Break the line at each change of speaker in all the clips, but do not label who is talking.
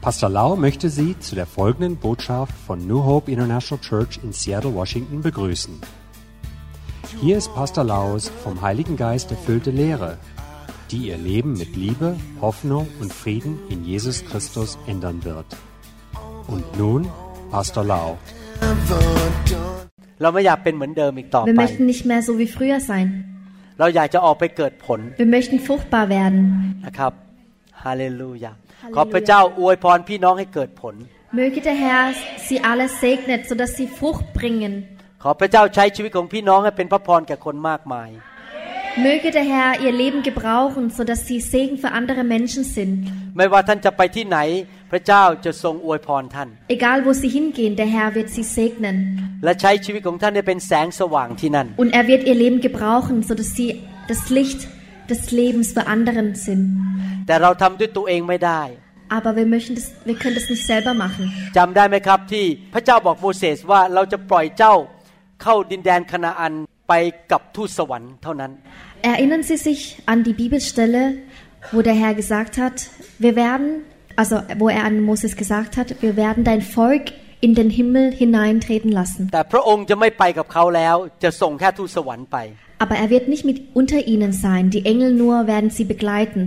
Pastor Lau möchte Sie zu der folgenden Botschaft von New Hope International Church in Seattle, Washington begrüßen. Hier ist Pastor Laus vom Heiligen Geist erfüllte Lehre, die Ihr Leben mit Liebe, Hoffnung und Frieden in Jesus Christus ändern wird. Und nun Pastor Lau.
Wir möchten nicht mehr so wie früher sein. Wir möchten fruchtbar werden.
Halleluja. ะครับฮาเลลูยาขอพระเจ้าอวยพรพี่น้องให้เกิดผล
Möge der Herr sie alle segnet, sodass sie Frucht bringen.
ขอพระเจ้าใช้ชีวิตของพี่น้องให้เป็นพระพรแก่คนมากมาย
Möge der Herr ihr Leben gebrauchen, sodass sie Segen für andere Menschen sind.
ไม่ว่าท่านจะไปที่ไหน พระเจ้าจะทรงอวยพรท่าน
Egal wo sie hingehen, der Herr wird sie segnen.
และใช้ชีวิตของท่านให้เป็นแสงสว่างที่นั่น
Und er wird ihr Leben gebrauchen, sodass sie das Licht des Lebens für anderen sind.
แต่เราทำด้วยตัวเองไม่ได้
Aber wir möchten das, wir können das nicht selber machen.
จำได้ไหมครับที่พระเจ้าบอกโมเสสว่าเราจะปล่อยเจ้าเข้าดินแดนคณาอันไปกับทูตสวรรค์เท่านั้น
Erinnern Sie sich an die Bibelstelle, wo der Herr gesagt hat, wir werden, also wo er an Moses gesagt hat, wir werden dein Volk in den Himmel hineintreten lassen.
แต่พระองค์จะไม่ไปกับเขาแล้ว จะส่งแค่ทูตสวรรค์ไป
Aber er wird nicht mit unter ihnen sein, die Engel nur werden sie begleiten.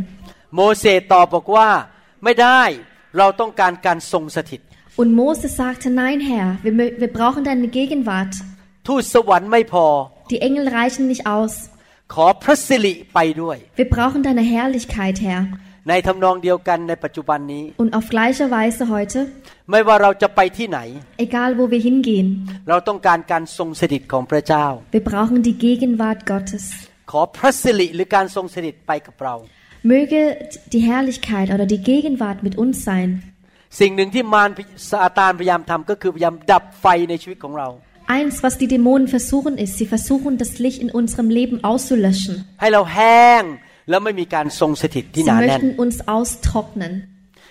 โมเสสตอบบอกว่าไม่ได้เราต้องการการทรงสถิต
Und Moses sagte, nein Herr, wir, mö- wir brauchen deine Gegenwart.
ทูตสวรรค์ไม่พอ
Die Engel reichen nicht aus.
ขอพระสิริไปด้วย
Wir brauchen deine Herrlichkeit, Herr.
ในทำนองเดียวกันในปัจจุบันนี้
Und auf gleiche Weise heute,
ไม่ว่าเราจะไปที่ไหน
egal wo wir hingehen,
เราต้องการการทรงสถิตของพระเจ้า
wir brauchen die Gegenwart Gottes.
ขอพระสิริหรือการทรงสถิตไปกับเรา
Möge die Herrlichkeit oder die Gegenwart mit uns sein.
สิ่งหนึ่งที่มารซาตานพยายามทำก็คือพยายามดับไฟในชีวิตของเรา
Eins, was die Dämonen versuchen, ist, sie versuchen, das Licht in unserem Leben auszulöschen.
ให้เราแห้งแล้วไม่มีการทรงสถิตที่
Sie
หนาแน่น
möchten uns austrocknen.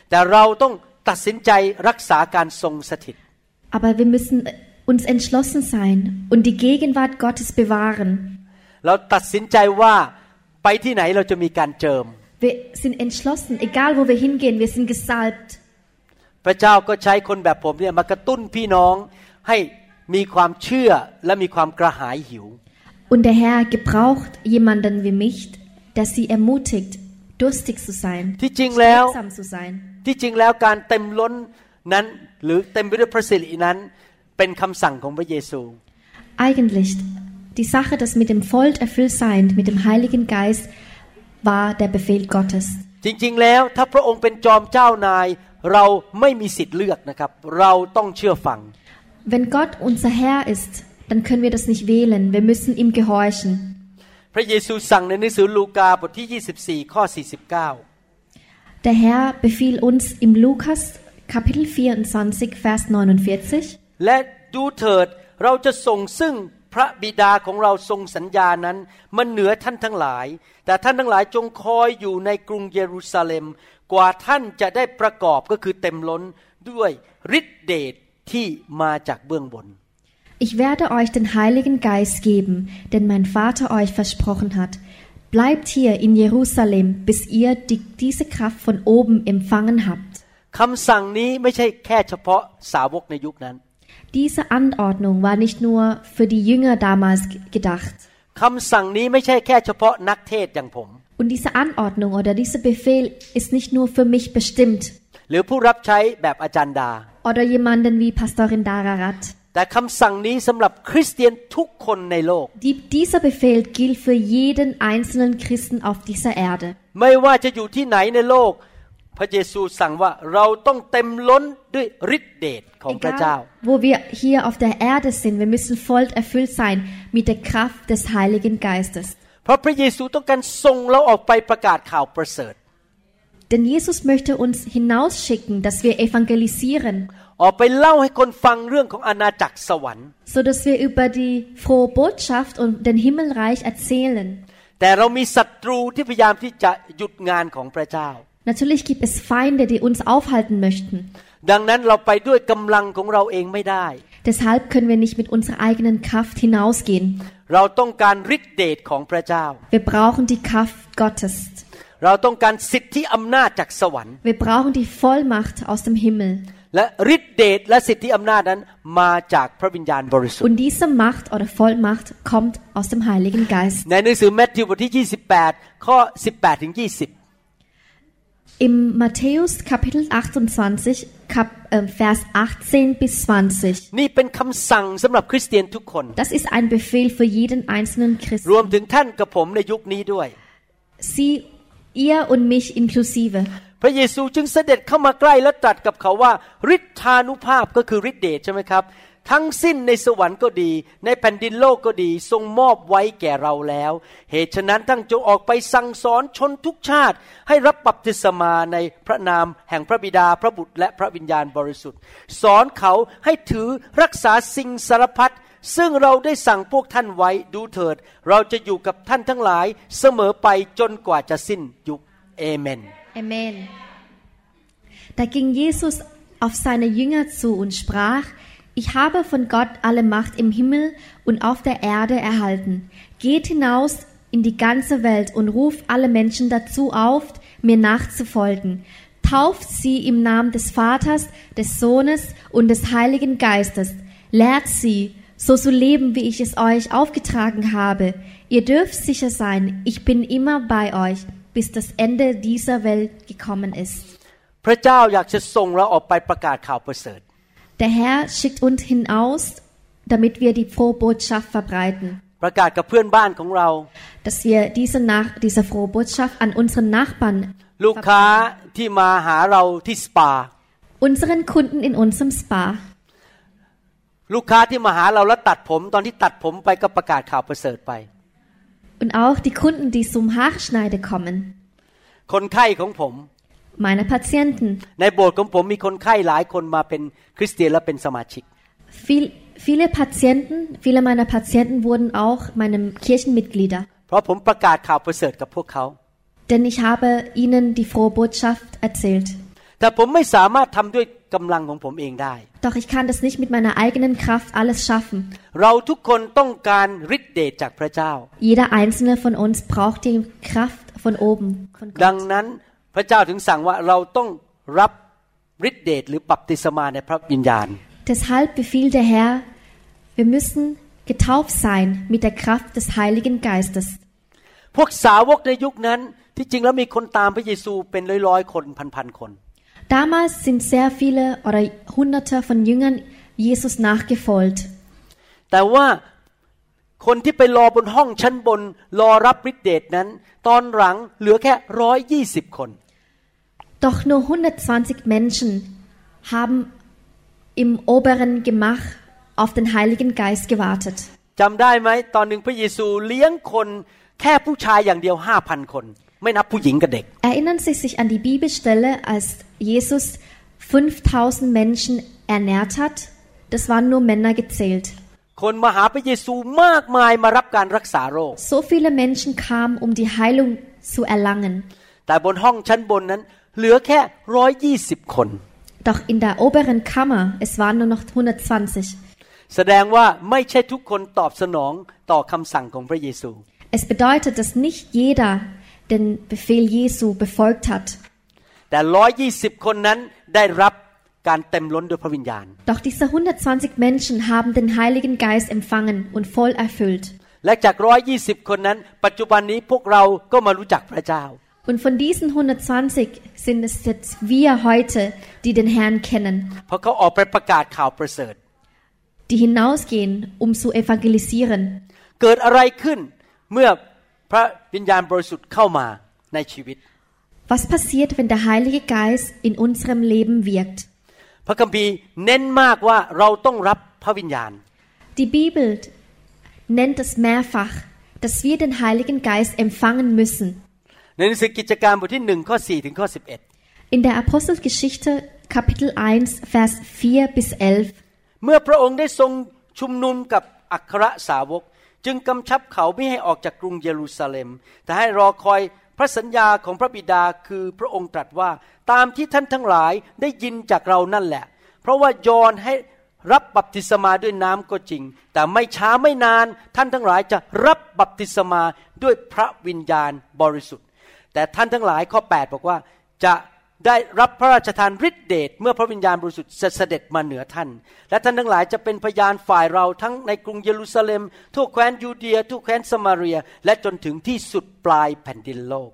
แต่เราต้องตัดสินใจรักษาการทรงสถิต
Aber wir müssen uns entschlossen sein und die Gegenwart Gottes bewahren.
เราตัดสินใจว่าไปที่ไหนเราจะมีการเจิม
Wir sind entschlossen, egal wo wir hingehen, wir sind gesalbt.
พระเจ้าก็ใช้คนแบบผมเนี่ยมากระตุ้นพี่น้องให้มีความเชื่อและมีความกระหายหิว
Und der Herr gebraucht jemanden wie mich, der sie ermutigt, durstig zu sein,
ที่จริงแล้ว
strebsam zu sein.
ที่จริงแล้วการเต็มล้นนั้น หรือเต็มไปด้วยพระสิรินั้น เป็นคำสั่งของพระเยซู
Eigentlich, die Sache, das mit dem Volk erfüllt sein, mit dem Heiligen Geist, war der Befehl Gottes.
จริง ๆ แล้วถ้าพระองค์เป็นจอมเจ้านาย เราไม่มีสิทธิ์เลือกนะครับ เราต้องเชื่อฟัง
Wenn Gott unser Herr ist, dann können wir das nicht wählen, wir müssen ihm gehorchen.
พระเยซูสั่งในหนังสือลูกาบทที่ 24 ข้อ 49
Der Herr befiehlt uns im Lukas Kapitel 24, Vers 49,
และดูเถิดเราจะส่งซึ่งพระบิดาของเราทรงสัญญานั้น มันเหนือท่านทั้งหลาย แต่ท่านทั้งหลายจงคอยอยู่ในกรุงเยรูซาเล็ม กว่าท่านจะได้ประกอบก็คือเต็มล้นด้วยฤทธิเดชที่มาจากเบื้องบน
Ich werde euch den Heiligen Geist geben, den mein Vater euch versprochen hat. Bleibt hier in Jerusalem, bis ihr die, diese Kraft von oben empfangen habt.
คำสั่งนี้ไม่ใช่แค่เฉพาะสาวกในยุคนั้น
Diese Anordnung war nicht nur für die Jünger damals g- gedacht.
คำสั่งนี้ไม่ใช่แค่เฉพาะนักเทศน์อย่างผม
Und diese Anordnung oder dieser Befehl ist nicht nur für mich bestimmt
หรือผู้รับใช้แบบอาจารย์ดา
oder jemanden wie Pastorin Dararat.
แต่คำสั่งนี้สำหรับคริสเตียนทุกคนในโลก
Die, dieser Befehl gilt für jeden einzelnen Christen auf dieser Erde.
ไม่ว่าจะอยู่ที่ไหนในโลก พระเยซูสั่งว่าเราต้องเต็มล้นด้วยฤทธิเดชของพระเจ้า
Egal, wo wir hier auf der Erde sind, wir müssen voll erfüllt sein mit der Kraft des Heiligen Geistes.
เพราะพระเยซูต้องการส่งเราออกไปประกาศข่าวประเสริฐ
Denn Jesus möchte uns hinausschicken, dass wir evangelisieren,
ออกไปเล่าให้คนฟังเรื่องของอาณาจักรสวรรค์
so dass wir über die frohe Botschaft und den Himmelreich erzählen.
แต่เรามีศัตรูที่พยายามที่จะหยุดงานของพระเจ้า
Natürlich gibt es Feinde, die uns aufhalten möchten.
ดังนั้นเราไปด้วยกำลังของเราเองไม่ได้
Deshalb können wir nicht mit unserer eigenen Kraft hinausgehen.
เราต้องการฤทธิเดชของพระเจ้า
Wir brauchen die Kraft Gottes.
เราต้องการสิทธิอำนาจจากสวรรค์
Wir brauchen die Vollmacht aus dem Himmel.
และฤทธิเดชและสิทธิอำนาจนั้นมาจากพระวิญญาณบริสุทธิ์
Und diese Macht oder Vollmacht kommt aus dem Heiligen Geist.
ในหนังสือแมทธิวบทที่ 28 ข้อ 18ถึง20
Im Matthäus Kapitel 28, Kap, äh, Vers 18 bis 20.
นี่เป็นคำสั่งสำหรับคริสเตียนทุกคน
Das ist ein Befehl für jeden einzelnen
รวม
Christen.
ถึงท่านกับผมในยุคนี้ด้วย
Sie, ihr und mich inklusive.
พระเยซูจึงเสด็จเข้ามาใกล้และตรัสกับเขาว่าฤทธานุภาพก็คือฤทธิเดชใช่ไหมครับ ทั้งสิ้นในสวรรค์ก็ดี ในแผ่นดินโลกก็ดีทรงมอบไว้แก่เราแล้ว เหตุฉะนั้นทั้งจงออกไปสั่งสอนชนทุกชาติ ให้รับบัพติศมาในพระนามแห่งพระบิดาพระบุตรและพระวิญญาณบริสุทธิ์ สอนเขาให้ถือรักษาสิ่งสารพัดซึ่งเราได้สั่งพวกท่านไว้ดูเถิด เราจะอยู่กับท่านทั้งหลายเสมอไปจนกว่าจะสิ้นยุคเอเมน
Amen. Da ging Jesus auf seine Jünger zu und sprach, ich habe von Gott alle Macht im Himmel und auf der Erde erhalten. Geht hinaus in die ganze Welt und ruft alle Menschen dazu auf, mir nachzufolgen. Tauft sie im Namen des Vaters, des Sohnes und des Heiligen Geistes. Lehrt sie, so zu leben, wie ich es euch aufgetragen habe. Ihr dürft sicher sein, ich bin immer bei euch, bis das Ende dieser Welt gekommen ist.
พระเจ้าอยากจะส่งเราออกไปประกาศข่าวประเสริฐ
Der Herr schickt uns hinaus, damit wir die frohe Botschaft verbreiten,
ประกาศกับเพื่อนบ้านของเรา
dass wir diese, Nach diese frohe Botschaft an unseren Nachbarn,
ลูกค้าที่มาหาเราที่สปา
unseren Kunden in unserem Spa,
ลูกค้าที่มาหาเราแล้วตัดผม ตอนที่ตัดผมไปก็ประกาศข่าวประเสริฐไป
und auch die Kunden, die zum Haarschneide kommen,
คนไข้ของผม
meine Patienten.
ในโบสถ์ของผมมีคนไข้หลายคนมาเป็นคริสเตียนและเป็นสมาชิก
Viel, viele Patienten, viele meiner Patienten wurden auch meine Kirchenmitglieder,
เพราะผมประกาศข่าวประเสริฐกับพวกเขา
denn ich habe ihnen die frohe Botschaft erzählt.
แต่ผมไม่สามารถทำด้วย กำลังของผมเองได้
Doch ich kann das nicht mit meiner eigenen Kraft alles schaffen.
เราทุกคนต้องการฤทธิเดชจากพระเจ้า
Jeder einzelne von uns braucht die Kraft von oben. Von
ดัง
Gott.
นั้นพระเจ้าถึงสั่งว่าเราต้องรับฤทธิเดชหรือบัพติศมาในพระวิญญาณ
Deshalb befiehlt der Herr, wir müssen getauft sein mit der Kraft des Heiligen Geistes.
พวกสาวกในยุคนั้นที่จริงแล้วมีคนตามพระเยซูเป็นร้อยๆคนพันๆคน
Damals sind sehr viele oder hunderte von Jüngern Jesus nachgefolgt.
แต่ว่าคนที่ไปรอบนห้องชั้นบนรอรับฤทธิเดชนั้น ตอนหลังเหลือแค่ร้อยยี่สิบคน
Doch nur 120 Menschen haben im oberen Gemach auf den Heiligen Geist gewartet.
จำได้ไหมตอนหนึ่งพระเยซูเลี้ยงคนแค่ผู้ชายอย่างเดียวห้าพันคน ไม่นับผู้หญิงกับเด็ก
Erinnern Sie sich an die Bibelstelle, als Jesus 5000 Menschen ernährt hat? Das waren nur Männer gezählt.
คนมาหาพระเยซูมากมายมารับการรักษาโรค
So viele Menschen kamen, um die Heilung zu erlangen.
แต่บนห้องชั้นบนนั้น เหลือแค่ร้อยยี่สิบคน
Doch in der oberen Kammer, es waren nur noch 120.
แสดงว่าไม่ใช่ทุกคนตอบสนองต่อคำสั่งของพระเยซู
Es bedeutet, dass nicht jeder den Befehl Jesu befolgt hat.
แต่ร้อยยี่สิบคนนั้นได้รับการเต็มล้นด้วยพระวิญญาณ
Doch diese 120 Menschen haben den Heiligen Geist empfangen und voll erfüllt.
และจากร้อยยี่สิบคนนั้น ปัจจุบันนี้พวกเราก็มารู้จักพระเจ้า
Und von diesen 120 sind es jetzt wir heute, die den Herrn kennen,
เพราะเขาออกไปประกาศข่าวประเสริฐ
die hinausgehen, um zu evangelisieren.
เกิดอะไรขึ้นเมื่อ พระวิญญาณบริสุทธิ์เข้ามาในชีวิต
Was passiert, wenn der Heilige Geist in unserem Leben wirkt?
พระคัมภีร์เน้นมากว่าเราต้องรับพระวิญญาณ
Die Bibel nennt es mehrfach, dass wir den Heiligen Geist empfangen müssen.
ในหนังสือกิจการบทที่หนึ่งข้อสี่ถึงข้อสิบเอ็ด
In der Apostelgeschichte Kapitel 1, Vers 4 bis 11.
เมื่อพระองค์ได้ทรงชุมนุมกับอัครสาวก จึงกำชับเขาไม่ให้ออกจากกรุงเยรูซาเล็ม แต่ให้รอคอยพระสัญญาของพระบิดาคือพระองค์ตรัสว่าตามที่ท่านทั้งหลายได้ยินจากเรานั่นแหละ เพราะว่ายอนให้รับบัพติศมาด้วยน้ำก็จริง แต่ไม่ช้าไม่นานท่านทั้งหลายจะรับบัพติศมาด้วยพระวิญญาณบริสุทธิ์ แต่ท่านทั้งหลายข้อ 8 บอกว่าจะ ได้รับพระราชทานฤทธิเดชเมื่อพระวิญญาณบริสุทธิ์เสด็จมาเหนือท่าน และท่านทั้งหลายจะเป็นพยานฝ่ายเราทั้งในกรุงเยรูซาเล็มทั่วแคว้นยูเดียทั่วแคว้นสมาเรีย และจนถึงที่สุดปลายแผ่นดินโลก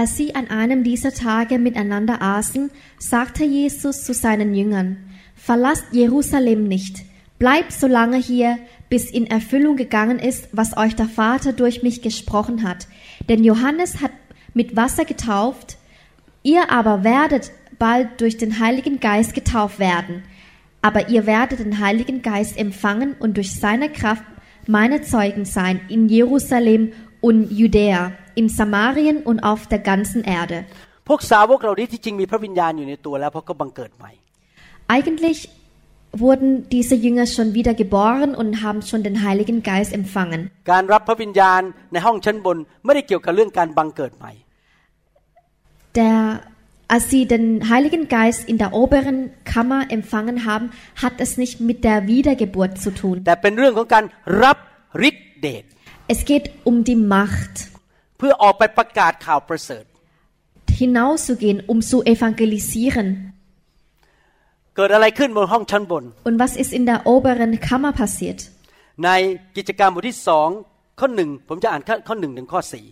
Als sie an einem dieser Tage miteinander aßen, sagte Jesus zu seinen Jüngern, Verlasst Jerusalem nicht, bleibt so lange hier, bis in Erfüllung gegangen ist, was euch der Vater durch mich gesprochen hat. Denn Johannes hat mit Wasser getauft, ihr aber werdet bald durch den Heiligen Geist getauft werden. Aber ihr werdet den Heiligen Geist empfangen und durch seine Kraft meine Zeugen sein in Jerusalem und Judäa, in Samarien und auf der ganzen Erde.
พวกสาวกเหล่านี้ที่จริงมีพระวิญญาณอยู่ในตัวแล้วเพราะก็บังเกิดใหม่
Eigentlich wurden diese Jünger schon wieder geboren und haben schon den Heiligen Geist empfangen.
การรับพระวิญญาณในห้องชั้นบน ไม่ได้เกี่ยวกับเรื่องการบังเกิดใหม่
Der, als sie den Heiligen Geist in der oberen Kammer empfangen haben, hat es nicht mit der Wiedergeburt zu tun.
แต่เป็นเรื่องของการรับฤทธิเดช
Es geht um die Macht,
เพื่อออกไปประกาศข่าวประเสริฐ
hinauszugehen, um zu evangelisieren.
เกิดอะไรขึ้นบนห้องชั้นบน
Und was ist in der oberen Kammer passiert?
ในกิจการบทที่สองข้อหนึ่งผมจะอ่านข้อข้อหนึ่งถึงข้อสี่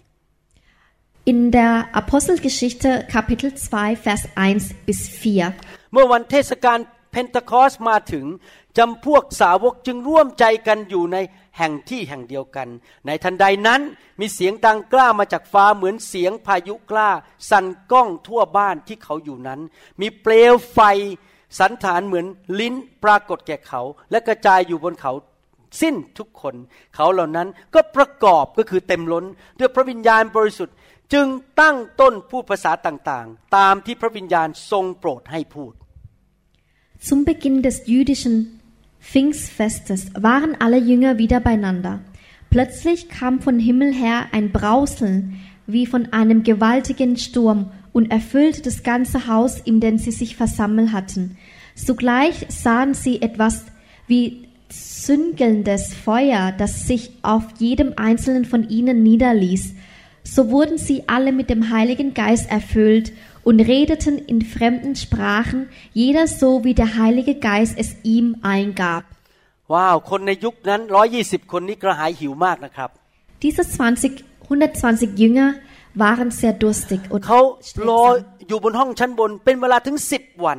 In der Apostelgeschichte Kapitel 2, Vers 1 bis 4.
เมื่อวันเทศกาลเพนทคอสมาถึงจำพวกสาวกจึงร่วมใจกันอยู่ในแห่งที่แห่งเดียวกัน ในทันใดนั้นมีเสียงดังกล้ามาจากฟ้าเหมือนเสียงพายุกล้า สั่นก้องทั่วบ้านที่เขาอยู่นั้น มีเปลวไฟสันฐานเหมือนลิ้นปรากฏแก่เขา และกระจายอยู่บนเขาสิ้นทุกคน เขาเหล่านั้นก็ประกอบก็คือเต็มล้น ด้วยพระวิญญาณบริสุทธิ์ จึงตั้งต้นพูดภาษาต่างๆ ตามที่พระวิญญาณทรงโปรดให้พูด
Zum Beginn des jüdischen Pfingstfestes waren alle Jünger wieder beieinander. Plötzlich kam von Himmel her ein Brauseln wie von einem gewaltigen Sturm und erfüllte das ganze Haus, in dem sie sich versammelt hatten. Sogleich sahen sie etwas wie züngelndes Feuer, das sich auf jedem einzelnen von ihnen niederließ. So wurden sie alle mit dem Heiligen Geist erfüllt und redeten in fremden Sprachen, jeder so, wie der Heilige Geist es ihm eingab.
ว้าว คนในยุคนั้น 120 คนนี้กระหายหิวมากนะครับ
Diese 20, 120 Jünger waren sehr durstig und
เขารอ
schweigsam.
อยู่บนห้องชั้นบน เป็นเวลาถึง 10 วัน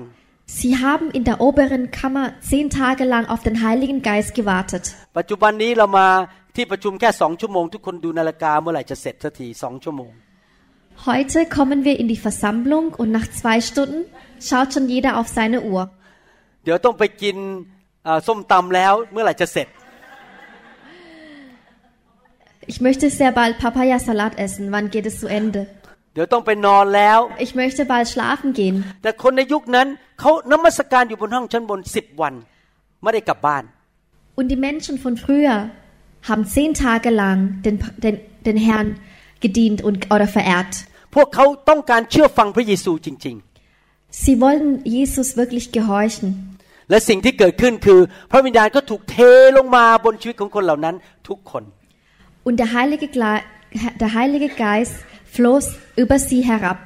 Sie haben in der oberen Kammer zehn Tage lang auf den Heiligen Geist gewartet.
ปัจจุบันนี้เรามา ที่ประชุมแค่สองชั่วโมง ทุกคนดูนาฬิกาเมื่อไหร่จะเสร็จสักทีสองชั่วโมง
Heute kommen wir in die Versammlung und nach zwei Stunden schaut schon jeder auf seine Uhr.
เดี๋ยวต้องไปกินเอ่อส้มตำแล้วเมื่อไหร่จะเสร็จ
Ich möchte sehr bald Papaya-Salat essen. Wann geht es zu Ende?
เดี๋ยวต้องไปนอนแล้ว
Ich möchte bald schlafen gehen.
แต่คนในยุคนั้นเขานมัสการอยู่บนห้องชั้นบนสิบวัน ไม่ได้กลับบ้าน
Und die Menschen von früher haben zehn Tage lang den, den, den Herrn gedient und, oder verehrt.
พวกเขาต้องการเชื่อฟังพระเยซูจริง
Sie wollten Jesus wirklich gehorchen.
ๆ และสิ่งที่เกิดขึ้นคือ พระวิญญาณก็ถูกเทลงมาบนชีวิตของคนเหล่านั้นทุกคน
Und der Heilige, Gle- der Heilige Geist floss über sie herab.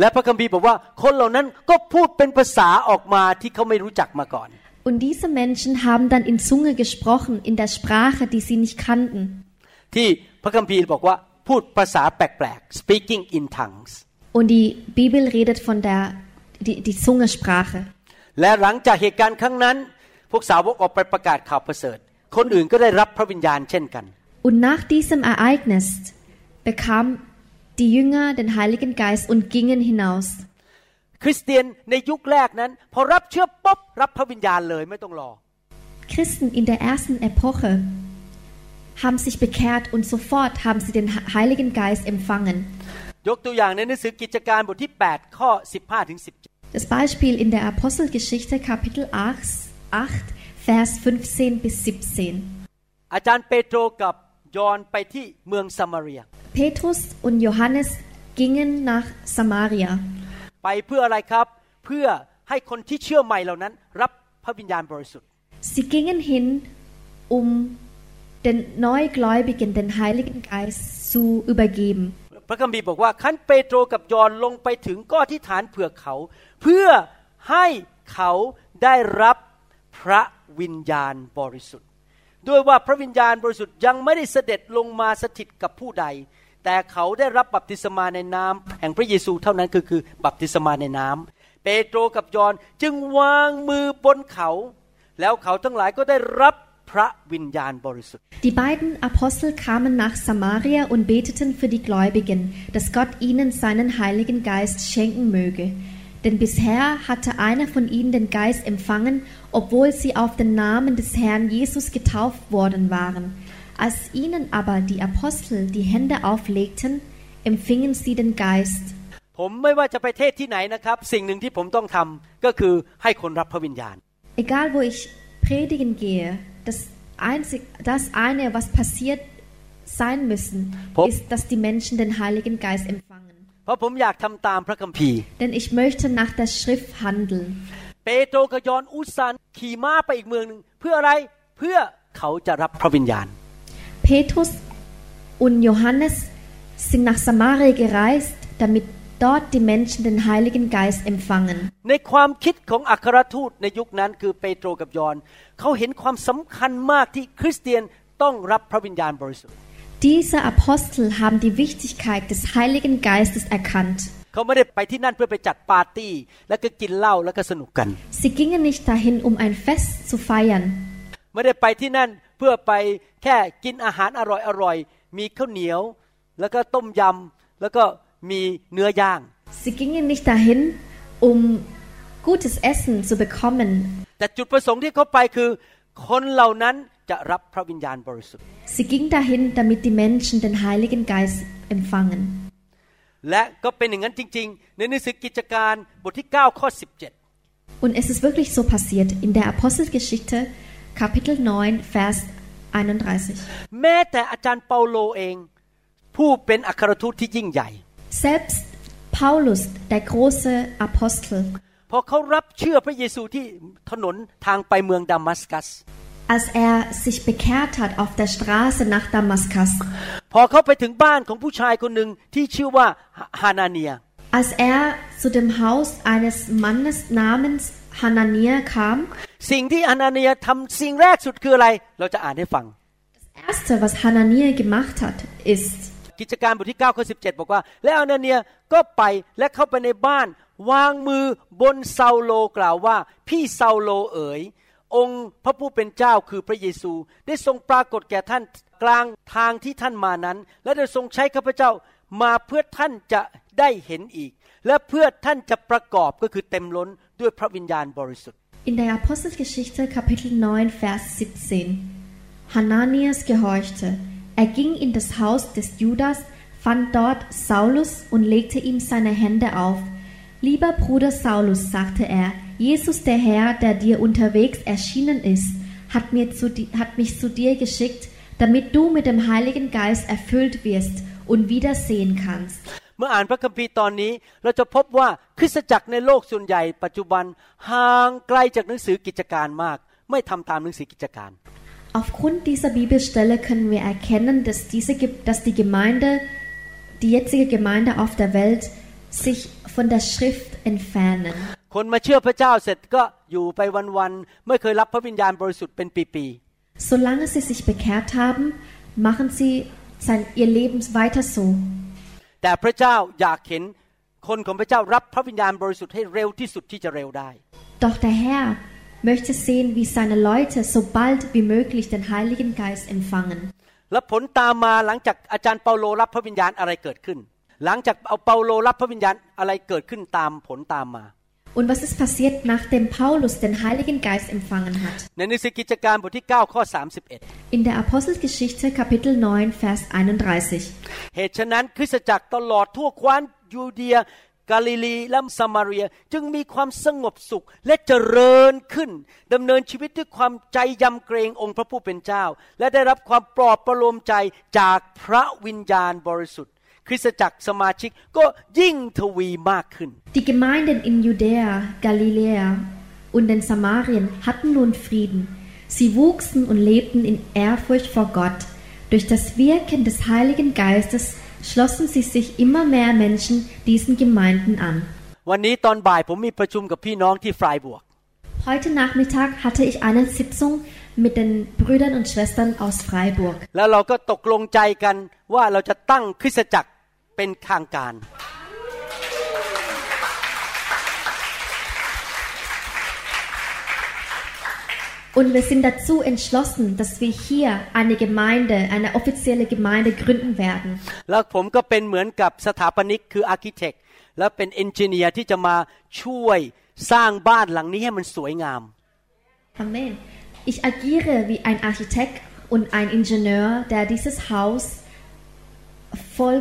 และพระคัมภีร์บอกว่าคนเหล่านั้นก็พูดเป็นภาษาออกมาที่เขาไม่รู้จักมาก่อน
Und diese Menschen haben dann in Zunge gesprochen, in der Sprache, die sie nicht kannten.
ที่พระคัมภีร์บอกว่าพูดภาษาแปลกๆ speaking in tongues
Und die Bibel redet von der die, die Zungesprache.
และหลังจากเหตุการณ์ครั้งนั้น พวกสาวกออกไปประกาศข่าวประเสริฐ คนอื่นก็ได้รับพระวิญญาณเช่นกัน
Und nach diesem Ereignis bekamen die Jünger den Heiligen Geist und gingen hinaus.
คริสเตียนในยุคแรกนั้น พอรับเชื่อปุ๊บรับพระวิญญาณเลยไม่ต้องรอ
Christen in der ersten Epoche haben sich bekehrt und sofort haben sie den Heiligen Geist empfangen.
ยกตัวอย่างในหนังสือกิจการบทที่ 8 ข้อ 15ถึง17
Das Beispiel in der Apostelgeschichte Kapitel 8, 8 Vers 15 bis 17.
อาจารย์เปโตรกับยอห์นไปที่เมืองซามารีย
Petrus und Johannes gingen nach Samaria.
ไปเพื่ออะไรครับ เพื่อให้คนที่เชื่อใหม่เหล่านั้น รับพระวิญญาณบริสุทธิ์
Sie gingen hin, um den Neugläubigen den Heiligen Geist zu übergeben.
พระคัมภีร์บอกว่าขั้นเปโตรกับยอห์นลงไปถึงก็อธิษฐานเผื่อเขา เพื่อให้เขาได้รับพระวิญญาณบริสุทธิ์ ด้วยว่าพระวิญญาณบริสุทธิ์ยังไม่ได้เสด็จลงมาสถิตกับผู้ใด แต่เขาได้รับบัพติศมาในน้ำแห่งพระเยซูเท่านั้นคือคือบัพติศมาในน้ำเปโตรกับยอนจึงวางมือบนเขา แล้วเขาทั้งหลายก็ได้รับพระวิญญาณบริสุทธิ์
Die beiden Apostel kamen nach Samaria und beteten für die Gläubigen, dass Gott ihnen seinen Heiligen Geist schenken möge. Denn bisher hatte einer von ihnen den Geist empfangen, obwohl sie auf den Namen des Herrn Jesus getauft worden waren. Als ihnen aber die Apostel die Hände auflegten, empfingen sie den Geist.
ผมไม่ว่าจะไปเทศที่ไหนนะครับ สิ่งหนึ่งที่ผมต้องทำก็คือให้คนรับพระวิญญาณ
Egal wo ich predigen gehe, das, einzig, das eine, was passiert sein müssen,
Pop.
ist, dass die Menschen den Heiligen Geist empfangen.
เพราะผมอยากทำตามพระคัมภีร์
Denn ich möchte nach der Schrift handeln.
เปโตรกับยอห์นอุตส่าห์ขี่ม้าไปอีกเมืองหนึ่งเพื่ออะไรเพื่อเขาจะรับพระวิญญาณ
Petrus und Johannes sind nach Samaria gereist, damit dort die Menschen den Heiligen Geist empfangen.
ในความคิดของอัครทูตในยุคนั้นคือเปโตรกับยอห์นเขาเห็นความสำคัญมากที่คริสเตียนต้องรับพระวิญญาณบริสุทธิ์
Diese Apostel haben die Wichtigkeit des Heiligen Geistes erkannt.
เขาไม่ได้ไปที่นั่นเพื่อไปจัดปาร์ตี้ แล้วก็กินเหล้าแล้วก็สนุกกัน
Sie gingen nicht dahin, um ein Fest zu feiern.
ไม่ได้ไปที่นั่นเพื่อไปแค่กินอาหารอร่อยๆมีข้าวเหนียว แล้วก็ต้มยำแล้วก็มีเนื้อย่าง
Sie gingen nicht dahin, um gutes Essen zu bekommen.
แต่จุดประสงค์ที่เขาไปคือคนเหล่านั้นจะรับพระวิญญาณบริสุทธิ์
Sie gingen dahin, damit die Menschen den Heiligen Geist empfangen.
และก็เป็นอย่างนั้นจริง ๆ ในหนังสือกิจการบทที่ 9 ข้อ 17
Und es ist wirklich so passiert in der Apostelgeschichte, Kapitel 9, Vers 31.
แม้แต่อาจารย์เปาโลเอง ผู้เป็นอัครทูตที่ยิ่งใหญ่
Selbst Paulus, der große Apostel,
พอเขารับเชื่อพระเยซูที่ถนนทางไปเมืองดามัสกัส
als er sich bekehrt hat auf der Straße nach Damaskus,
พอเขาไปถึงบ้านของผู้ชายคนหนึ่งที่ชื่อว่าฮานาเนีย
als er zu dem Haus eines Mannes namens Hanania kam,
สิ่งที่ฮานาเนียทำสิ่งแรกสุดคืออะไร เราจะอ่านให้ฟัง
das erste, was Hanania gemacht hat, ist,
กิจการบทที่9ข้อ17 บอกว่า และอานาเนียก็ไปและเข้าไปในบ้าน วางมือบนเซาโลกล่าวว่า พี่เซาโลเอ๋ยองค์พระผู้เป็นเจ้าคือพระเยซู ได้ทรงปรากฏแก่ท่านกลางทางที่ท่านมานั้น และได้ทรงใช้ข้าพเจ้ามาเพื่อท่านจะได้เห็นอีก และเพื่อท่านจะประกอบก็คือเต็มล้นด้วยพระวิญญาณบริสุทธิ์
in der Apostelgeschichte Kapitel 9, Vers 17. Hananias gehorchte. Er ging in das Haus des Judas, fand dort Saulus und legte ihm seine Hände auf. Lieber Bruder Saulus, sagte er, Jesus der Herr, der dir unterwegs erschienen ist, hat, mir zu, hat mich zu dir geschickt, damit du mit dem Heiligen Geist erfüllt wirst und wieder sehen kannst.
เมื่ออ่านพระคัมภีร์ตอนนี้ เราจะพบว่าคริสตจักรในโลกส่วนใหญ่ ปัจจุบันห่างไกลจากหนังสือกิจการมาก ไม่ทำตามหนังสือกิจการ
Aufgrund dieser Bibelstelle können wir erkennen, dass, diese, Ge- dass die Gemeinde, die jetzige Gemeinde auf der Welt, sich von der Schrift entfernen.
คนมาเชื่อพระเจ้าเสร็จก็อยู่ไปวันๆไม่เคยรับพระวิญญาณบริสุทธิ์เป็นปี
Solange sie sich bekehrt haben, machen sie sein, ihr Leben weiter so.
ๆแต่พระเจ้าอยากเห็นคนของพระเจ้ารับพระวิญญาณบริสุทธิ์ให้เร็วที่สุดที่จะเร็วได้
Doch der Herr möchte sehen, wie seine Leute so bald wie möglich den Heiligen Geist empfangen.
และผลตามมาหลังจากอาจารย์เปาโลรับพระวิญญาณอะไรเกิดขึ้น หลังจากเอาเปาโลรับพระวิญญาณอะไรเกิดขึ้นตามผลตามมา
Und was ist passiert, nachdem Paulus den Heiligen Geist empfangen hat?
ในหนังสือกิจการบทที่ 9 ข้อ 31
In der Apostelgeschichte Kapitel 9, Vers 31.
เหตุฉะนั้นคริสตจักรตลอดทั่วแคว้นยูเดีย กาลิลีและสมาเรีย จึงมีความสงบสุขและเจริญขึ้นดำเนินชีวิตด้วยความใจยำเกรงองค์พระผู้เป็นเจ้า และได้รับความปลอบประโลมใจจากพระวิญญาณบริสุทธิ์ คริสตจักรสมาชิกก็ยิ่งทวีมากขึ้น
Die Gemeinden in Judäa, Galiläa und in Samarien hatten nun Frieden. Sie wuchsen und lebten in Ehrfurcht vor Gott. Durch das Wirken des Heiligen Geistes schlossen sich sich immer mehr Menschen diesen Gemeinden an.
วันนี้ตอนบ่ายผมมีประชุมกับพี่น้องที่ฟรายบวก
Heute Nachmittag hatte ich eine Sitzung mit den Brüdern und Schwestern aus Freiburg.
แล้วเราก็ตกลงใจกันว่าเราจะตั้งคริสตจักร เป็นทางการ
Und wir sind dazu entschlossen, dass wir hier eine Gemeinde, eine offizielle Gemeinde gründen werden.
แล้วผมก็เป็นเหมือนกับสถาปนิกคืออาร์เคเต็กแล้วเป็นเอนจิเนียร์ที่จะมาช่วยสร้างบ้านหลังนี้ให้มันสวยงาม
Amen. Ich agiere wie ein Architekt und ein Ingenieur, der dieses Haus voll,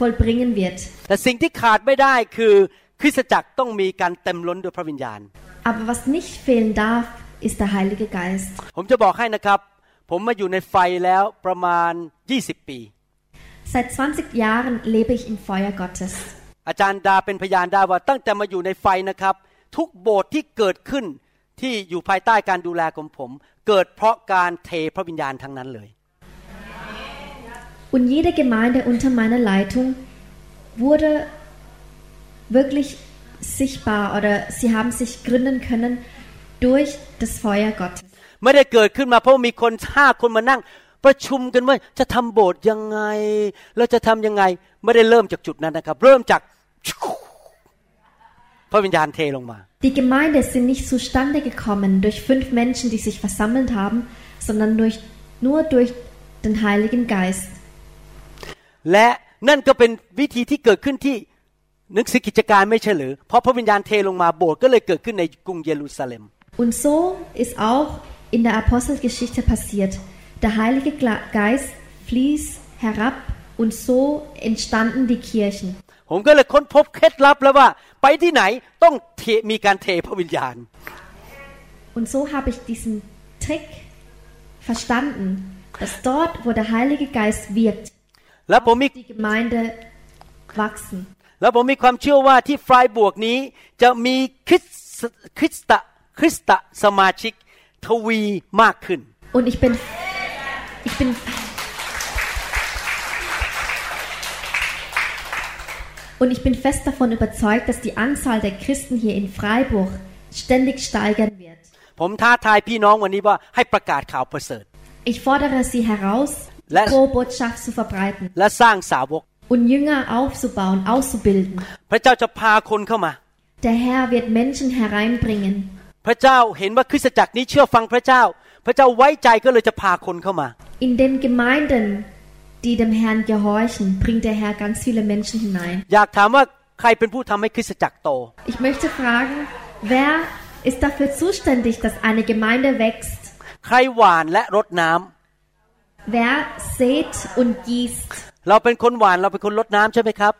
vollbringen wird.
แต่สิ่งที่ขาดไม่ได้คือคริสตจักรต้องมีการเต็มล้นด้วยพระวิญญาณ
Aber was nicht fehlen darf, ist der Heilige Geist.
ผมจะบอกให้นะครับ ผมมาอยู่ในไฟแล้วประมาณ 20 ปี
Seit 20 Jahren lebe ich im Feuer Gottes.
อาจารย์ดาเป็นพยานได้ว่าตั้งแต่มาอยู่ในไฟนะครับ ทุกโบสถ์ที่เกิดขึ้นที่อยู่ภายใต้การดูแลของผม เกิดเพราะการเทพระวิญญาณทั้งนั้นเลย
Und jede Gemeinde unter meiner Leitung wurde wirklich sichtbar oder sie haben sich gründen können durch das Feuer Gottes.
ไม่ได้เกิดขึ้นมาเพราะว่ามีคนห้าคนมานั่ง ประชุมกันว่าจะทำโบสถ์ยังไง เราจะทำยังไง ไม่ได้เริ่มจากจุดนั้นนะครับ เริ่มจาก พระวิญญาณเทลงมา
Die Gemeinde sind nicht zustande gekommen durch fünf Menschen, die sich versammelt haben, sondern durch, nur durch den Heiligen Geist.
และนั่นก็เป็นวิธีที่เกิดขึ้นที่หนังสือกิจการไม่ใช่หรือเพราะพระวิญญาณเทลงมาโบสถ์ก็เลยเกิดขึ้นในกรุงเยรูซาเล็ม
Und so ist auch in der Apostelgeschichte passiert. Der Heilige Gla- Geist fließ herab und so entstanden die Kirchen.
ผมก็เลยค้นพบเคล็ดลับแล้วว่า ไปที่ไหนต้องเทมีการเทพระวิญญาณ
Und so habe ich diesen Trick verstanden, dass dort, wo der Heilige Geist wirkt,
แล้วผมมี
die Gemeinde wachsen.
แล้วผมมีความเชื่อว่าที่ฟรายบวกนี้จะมีคริสคริสตคริสตสมาชิกทวีมากขึ้น
Und ich bin, ich bin, und ich bin fest davon überzeugt, dass die Anzahl der Christen hier in Freiburg ständig steigern wird.
ผมท้าทายพี่น้องวันนี้ว่าให้ประกาศข่าวประเสริฐ
Ich fordere sie heraus, die
Lass-
frohe Botschaft zu verbreiten
และสร้างสาวก
und Jünger aufzubauen, auszubilden.
พระเจ้าจะพาคนเข้ามา
Der Herr wird Menschen hereinbringen.
พระเจ้าเห็นว่าคริสตจักรนี้เชื่อฟังพระเจ้า พระเจ้าไว้ใจก็เลยจะพาคนเข้ามา
In den Gemeinden, die dem Herrn gehorchen, bringt der Herr ganz viele Menschen hinein.
อยากถามว่าใครเป็นผู้ทำให้คริสตจักรโต
Ich möchte fragen, wer ist dafür zuständig, dass eine Gemeinde wächst?
ใครหวานและรดน้ำ
Wer sät und gießt?
เราเป็นคนหวานเราเป็นคนรดน้ำใช่ไหมครับ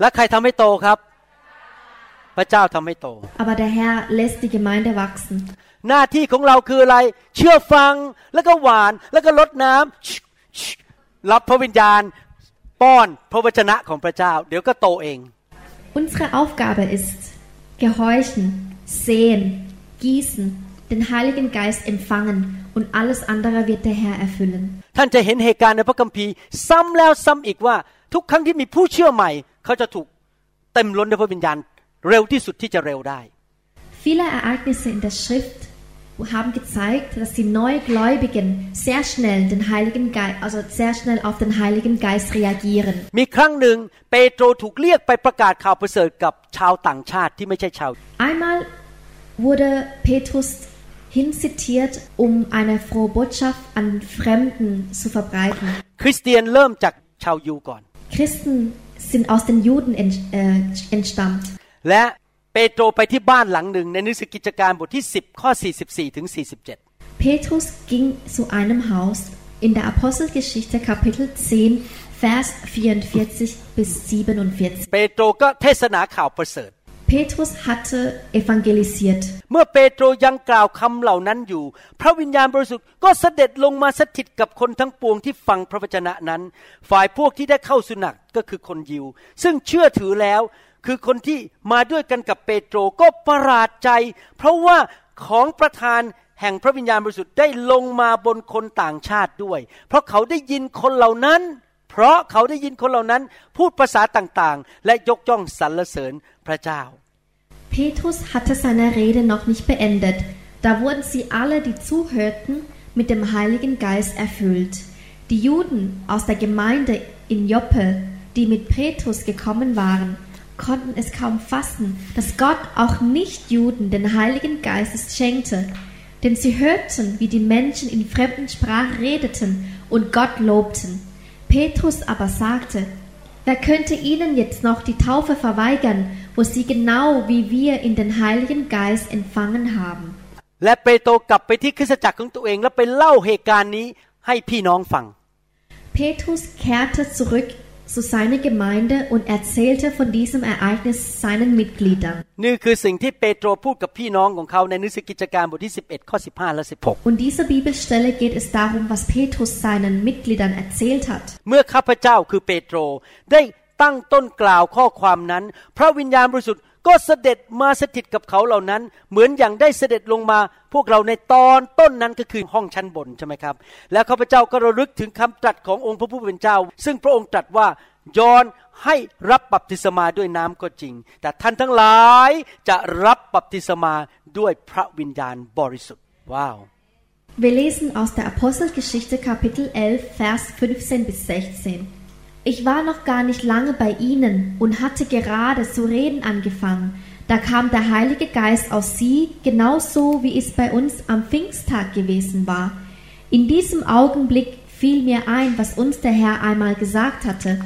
และใครทำให้โตครับ พระเจ้าทำให้โต
Aber der Herr lässt die Gemeinde wachsen.
หน้าที่ของเราคืออะไร เชื่อฟังแล้วก็หวานแล้วก็รดน้ำชิชิรับพระวิญญาณ ป้อนพระวจนะของพระเจ้า เดี๋ยวก็โตเอง
Unsere Aufgabe ist, gehorchen, sehen, gießen, den Heiligen Geist empfangen und alles andere wird der Herr erfüllen.
ท่านจะเห็นเหตุการณ์ในพระคัมภีร์ ซ้ำแล้วซ้ำอีกว่า ทุกครั้งที่มีผู้เชื่อใหม่ เขาจะถูกเต็มล้นด้วยพระวิญญาณ เร็วที่สุดที่จะเร็วได้
Viele Ereignisse in der Schrift haben gezeigt, dass die Neugläubigen sehr schnell den Heiligen Geist, also sehr schnell auf den Heiligen Geist reagieren.
มีครั้งหนึ่งเปโตรถูกเรียกไปประกาศข่าวประเสริฐกับชาวต่างชาติที่ไม่ใช่ชาว
Einmal wurde Petrus hinzitiert, um eine frohe Botschaft an Fremden zu verbreiten.
คริสเตียนเริ่มจากชาวยูก่อน
Christen sind aus den Juden ent, äh, entstammt.
และเปโตรไปที่บ้านหลังหนึ่งในหนังสือกิจการบทที่ 10 ข้อ 44ถึง47
Petrus ging zu einem Haus in der Apostelgeschichte Kapitel 10, Vers 44 bis 47.
เปโตรก็เทศนาข่าวประเสริฐ
Petrus hatte evangelisiert.
เมื่อเปโตรยังกล่าวคำเหล่านั้นอยู่ พระวิญญาณบริสุทธิ์ก็เสด็จลงมาสถิตกับคนทั้งปวงที่ฟังพระวจนะนั้น ฝ่ายพวกที่ได้เข้าสุนักก็คือคนยิว ซึ่งเชื่อถือแล้ว คือคนที่มาด้วยกันกับเปโตรก็ประหลาดใจ เพราะว่าของประธานแห่งพระวิญญาณบริสุทธิ์ได้ลงมาบนคนต่างชาติด้วย เพราะเขาได้ยินคนเหล่านั้น เพราะเขาได้ยินคนเหล่านั้น พูดภาษาต่างๆ และยกย่องสรรเสริญพระเจ้า
Petrus hatte seine Rede noch nicht beendet. Da wurden sie alle, die zuhörten, mit dem Heiligen Geist erfüllt. Die Juden aus der Gemeinde in Joppe, die mit Petrus gekommen waren, konnten es kaum fassen, dass Gott auch Nichtjuden den Heiligen Geist schenkte. Denn sie hörten, wie die Menschen in fremden Sprachen redeten und Gott lobten. Petrus aber sagte, wer könnte ihnen jetzt noch die Taufe verweigern, wo sie genau wie wir in den Heiligen Geist empfangen haben?
และเปโตรกลับไปที่คริสตจักรของตัวเอง แล้วไปเล่าเหตุการณ์นี้ให้พี่น้องฟัง
Petrus kehrte zurück zu seiner Gemeinde und erzählte von diesem Ereignis seinen Mitgliedern.
นี่คือสิ่งที่เปโตรพูดกับพี่น้องของเขาในหนังสือกิจการบทที่ 11 ข้อ 15 และ 16
Und dieser Bibelstelle geht es darum, was Petrus seinen Mitgliedern erzählt hat.
เมื่อข้าพเจ้าคือเปโตรได้ตั้งต้นกล่าวข้อความนั้น พระวิญญาณบริสุทธิ์ ก็เสด็จมาสถิตกับเขาเหล่านั้น เหมือนอย่างได้เสด็จลงมาพวกเราในตอนต้นนั้นก็คือห้องชั้นบนใช่ไหมครับ แล้วข้าพเจ้าก็ระลึกถึงคำตรัสขององค์พระผู้เป็นเจ้า ซึ่งพระองค์ตรัสว่ายอนให้รับบัพติศมาด้วยน้ำก็จริง แต่ท่านทั้งหลายจะรับบัพติศมาด้วยพระวิญญาณบริสุทธิ์ว้าว
Wir lesen aus der Apostelgeschichte Kapitel 11, Vers 15 bis 16. Ich war noch gar nicht lange bei ihnen und hatte gerade zu reden angefangen. Da kam der Heilige Geist auf sie, genauso wie es bei uns am Pfingsttag gewesen war. In diesem Augenblick fiel mir ein, was uns der Herr einmal gesagt hatte.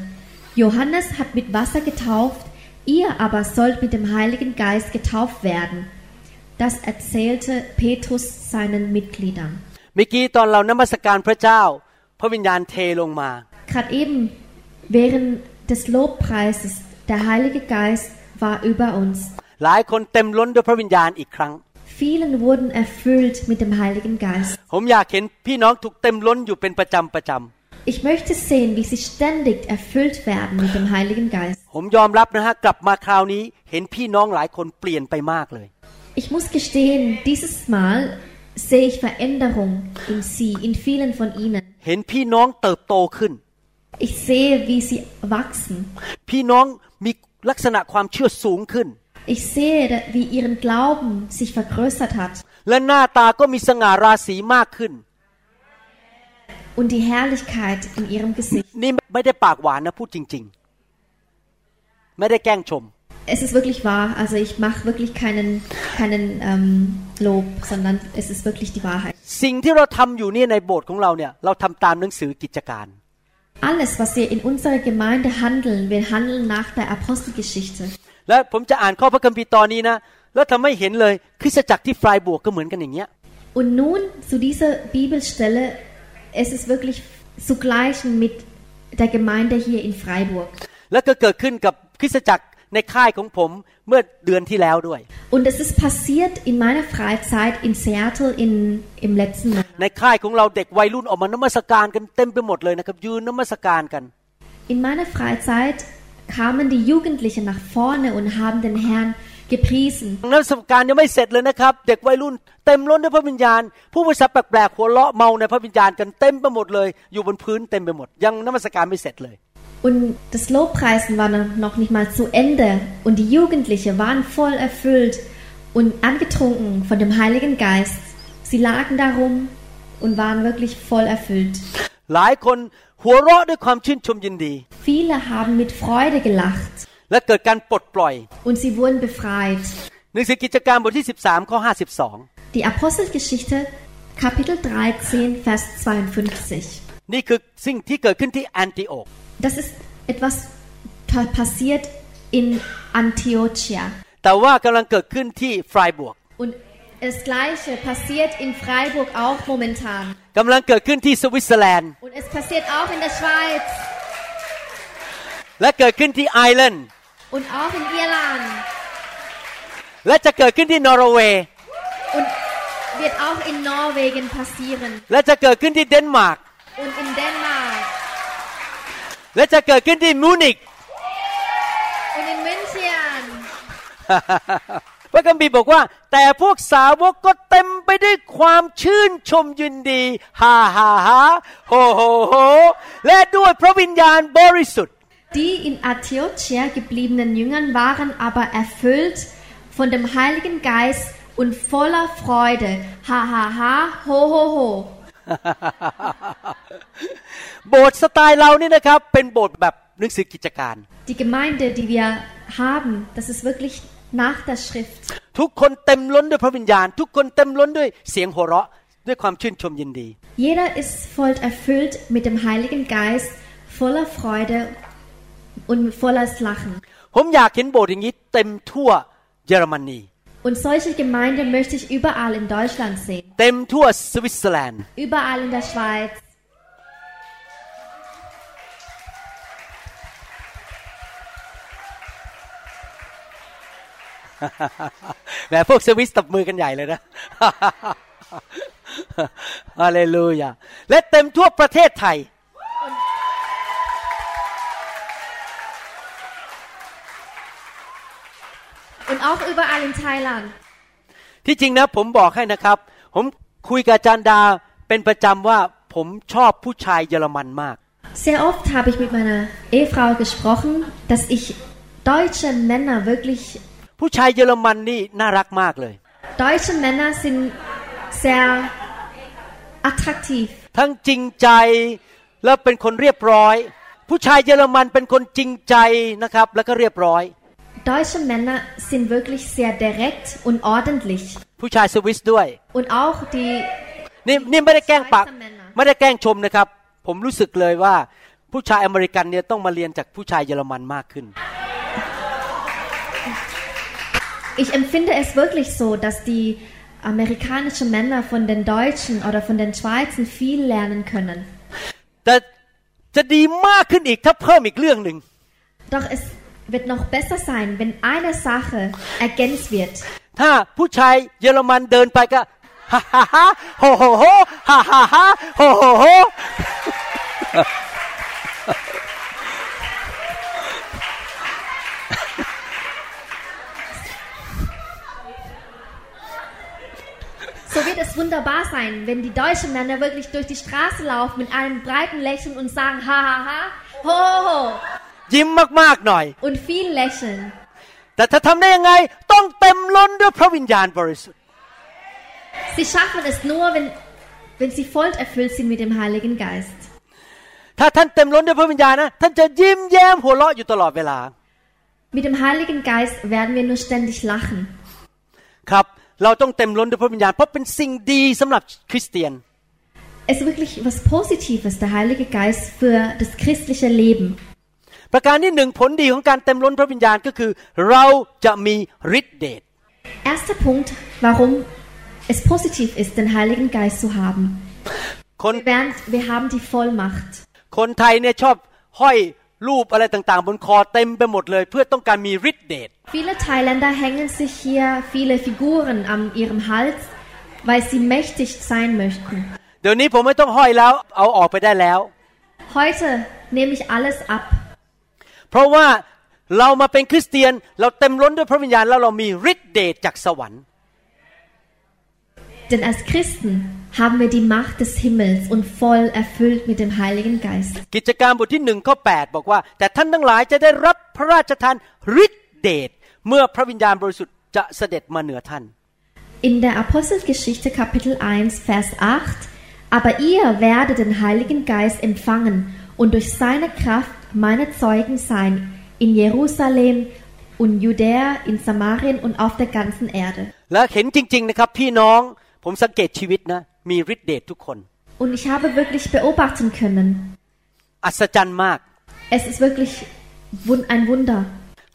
Johannes hat mit Wasser getauft, ihr aber sollt mit dem Heiligen Geist getauft werden. Das erzählte Petrus seinen Mitgliedern. Gerade eben während des Lobpreises, der Heilige Geist war über uns.
หลายคนเต็มล้นด้วยพระวิญญาณอีกครั้ง
Vielen wurden erfüllt mit dem Heiligen Geist.
ผมอยากเห็นพี่น้องถูกเต็มล้นอยู่เป็นประจำประจ
Ich möchte sehen, wie sie ständig erfüllt werden mit dem Heiligen Geist. ำ
ผมยอมรับนะฮะกลับมาคราวนี้ เห็นพี่น้องหลายคนเปลี่ยนไปมากเลย
Ich muss gestehen, dieses Mal sehe ich Veränderung in sie, in vielen von ihnen.
เห็นพี่น้องเติบโตขึ้น
Ich sehe, wie sie wachsen.
พี่น้องมีลักษณะความเชื่อสูงขึ้น
Ich sehe, wie ihren Glauben sich vergrößert hat
และหน้าตาก็มีสง่าราศีมากขึ้น
und die Herrlichkeit in ihrem Gesicht.
นี่ไม่ได้ปากหวานนะพูดจริง ๆ ไม่ได้แกล้งชม
Es ist wirklich wahr, also ich mache wirklich keinen, keinen ähm, Lob, sondern es ist wirklich die Wahrheit.
สิ่งที่เราทำอยู่เนี่ยในโบสถ์ของเราเนี่ยเราทำตามหนังสือกิจการ
Alles, was wir in unserer Gemeinde handeln, wir handeln nach der Apostelgeschichte.
และผมจะอ่านข้อพระคัมภีร์ตอนนี้นะ แล้วทำให้เห็นเลยคริสตจักรที่ฟรายบวกก็เหมือนกันอย่างเงี้ย
Und nun zu dieser Bibelstelle, es ist wirklich zu gleichen mit der Gemeinde hier in Freiburg.
แล้วก็เกิดขึ้นกับคริสตจักร ในค่ายของผมเมื่อเดือนที่แล้วด้วย
Und es ist passiert in meiner Freizeit in Seattle in, im letzten Monat.
ในค่ายของเราเด็กวัยรุ่นออกมานมัสการกันเต็มไปหมดเลยนะครับยืนนมัสการกัน
In meiner Freizeit kamen die Jugendlichen nach vorne und haben den Herrn gepriesen.
นมัสการยังไม่เสร็จเลยนะครับ เด็กวัยรุ่นเต็มล้นด้วยพระวิญญาณ ผู้ภาษาแปลกๆหัวเราะเมาในพระวิญญาณกันเต็มไปหมดเลย อยู่บนพื้นเต็มไปหมด ยังนมัสการไม่เสร็จเลย
Und das Lobpreisen war noch nicht mal zu Ende und die Jugendlichen waren voll erfüllt und angetrunken von dem Heiligen Geist. Sie lagen darum und waren wirklich voll erfüllt.
หลายคนหัวเราะด้วยความชื่นชมยินดี
Viele haben mit Freude gelacht
และเกิดการปลดปล่อย
und sie wurden befreit.
หนังสือกิจการบทที่ 13 ข้อ 52
Die Apostelgeschichte Kapitel 13 Vers 52.
นี่คือสิ่งที่เกิดขึ้นที่แอนติโอก
Das ist etwas pa- passiert in Antiochia.
แต่ว่ากำลังเกิดขึ้นที่ฟรายบวก
Und das Gleiche passiert in Freiburg auch momentan.
กำลังเกิดขึ้นที่สวิตเซอร์แลนด์
Und es passiert auch in der Schweiz
และเกิดขึ้นที่ไอร์แลนด์
und auch in Irland
และจะเกิดขึ้นที่นอร์เวย์
und wird auch in Norwegen passieren
และจะเกิดขึ้นที่เดนมาร์ก
und in Dänemark
และจะเกิดขึ้นที่มูนิก
und in München.
ระคัมภีร์บอกว่า แต่พวกสาวกก็เต็มไปด้วยความชื่นชมยินดีฮ่าฮ่าฮ่าโฮโฮโฮและด้วยพระวิญญาณบริสุทธิ์
Die in Antiochia gebliebenen Jüngern waren aber erfüllt von dem Heiligen Geist und voller Freude. Ha ha ha, ho ho ho.
โบสถ์สไตล์เรานี่นะครับ เป็นโบสถ์แบบหนังสือกิจการ
Die Gemeinde, die wir haben, das ist wirklich nach der Schrift.
ทุกคนเต็มล้นด้วยพระวิญญาณ ทุกคนเต็มล้นด้วยเสียงหัวเราะ ด้วยความชื่นชมยินดี
Jeder ist voll erfüllt mit dem Heiligen Geist, voller Freude und voller Lachen.
ผมอยากเห็นโบสถ์อย่างนี้เต็มทั่วเยอรมนี
Und solche Gemeinde möchte ich überall in Deutschland sehen.
เต็มทั่วสวิตเซอร์แลนด์
Überall in der Schweiz.
แหมพวกสวิสตบมือกันใหญ่เลยนะฮาเลลูยาและเต็มทั่วประเทศไทย
Und auch überall in Thailand.
ที่จริงนะผมบอกให้นะครับ ผมคุยกับอาจารย์ดาเป็นประจำว่าผมชอบผู้ชายเยอรมันมาก
Sehr oft habe ich mit meiner Ehefrau gesprochen, dass ich deutsche Männer wirklich
ผู้ชายเยอรมันนี่น่ารักมากเลย
Deutsche Männer sind sehr attraktiv.
ทั้งจริงใจแล้วเป็นคนเรียบร้อย ผู้ชายเยอรมันเป็นคนจริงใจนะครับ แล้วก็เรียบร้อย
Deutsche Männer sind wirklich sehr direkt und ordentlich.
ผู้ชายสวิสด้วย
Und auch die
นี่นี่ไม่ได้แกล้งปาก
Schweizer Männer
ไม่ได้แกล้งชมนะครับ ผมรู้สึกเลยว่าผู้ชายอเมริกันเนี่ยต้องมาเรียนจากผู้ชายเยอรมันมากขึ้น
Ich empfinde es wirklich so, dass die amerikanischen Männer von den Deutschen oder von den Schweizern viel lernen können.
แต่จะดีมากขึ้นอีกถ้าเพิ่มอีกเรื่องหนึ่ง
Doch es wird noch besser sein, wenn eine Sache ergänzt wird.
ถ้าผู้ชายเยอรมันเดินไปก็ ฮ่าฮ่าฮ่าโฮโฮโฮฮ่าฮ่าฮ่าโฮโฮ
So wird es wunderbar sein, wenn die deutschen Männer wirklich durch die Straße laufen mit einem breiten Lächeln und sagen ha ha ha, ho ho ho
ยิ้มมากๆหน่อย
und viel lächeln.
แต่ถ้าทำได้ยังไง ต้องเต็มล้นด้วยพระวิญญาณบริสุทธิ์
Sie schaffen es nur, wenn, wenn sie voll erfüllt sind mit dem Heiligen Geist.
ถ้าท่านเต็มล้นด้วยพระวิญญาณนะท่านจะยิ้มแย้มหัวเราะอยู่ตลอดเวลา
Mit dem Heiligen Geist werden wir nur ständig lachen.
ครับ เราต้องเต็มล้นด้วยพระวิญญาณเพราะเป็นสิ่งดีสำหรับคริสเตียน
Es ist wirklich was Positives, der Heilige Geist für das christliche Leben.
ประการที่หนึ่งผลดีของการเต็มล้นพระวิญญาณก็คือ เราจะมีฤทธิเดช
Erster Punkt, warum es positiv ist, den Heiligen Geist zu haben.
คน
Wir, werden, wir haben die Vollmacht.
คนไทยเนี่ยชอบห้อย รูปอะไรต่างๆ บนคอเต็มไปหมดเลย เพื่อต้องการมีฤทธิเดช
Viele Thailänder hängen sich hier viele Figuren an ihrem Hals, weil sie mächtig sein möchten.
เดี๋ยวนี้ผมไม่ต้องห้อยแล้วเอาออกไปได้แล้ว
Heute nehme ich alles ab.
เพราะว่าเรามาเป็นคริสเตียนเราเต็มล้นด้วยพระวิญญาณแล้วเรามีฤทธิเดชจากสวรรค์
Denn als Christen haben wir die Macht des Himmels und voll erfüllt mit dem Heiligen Geist.
กิจการบทที่หนึ่งข้อ8บอกว่า แต่ท่านทั้งหลายจะได้รับพระราชทานฤทธิเดชเมื่อพระวิญญาณบริสุทธิ์จะเสด็จมาเหนือท่าน
In der Apostelgeschichte Kapitel 1, Vers 8, aber ihr werdet den Heiligen Geist empfangen und durch seine Kraft meine Zeugen sein in Jerusalem und Judäa, in Samarien und auf der ganzen Erde.
และเห็นจริง ๆ นะครับพี่น้อง ผมสังเกตชีวิตนะมีฤทธิเดชทุกคน
Und ich habe wirklich beobachten können,
อัศจรรย์มาก
es ist wirklich wun- ein Wunder.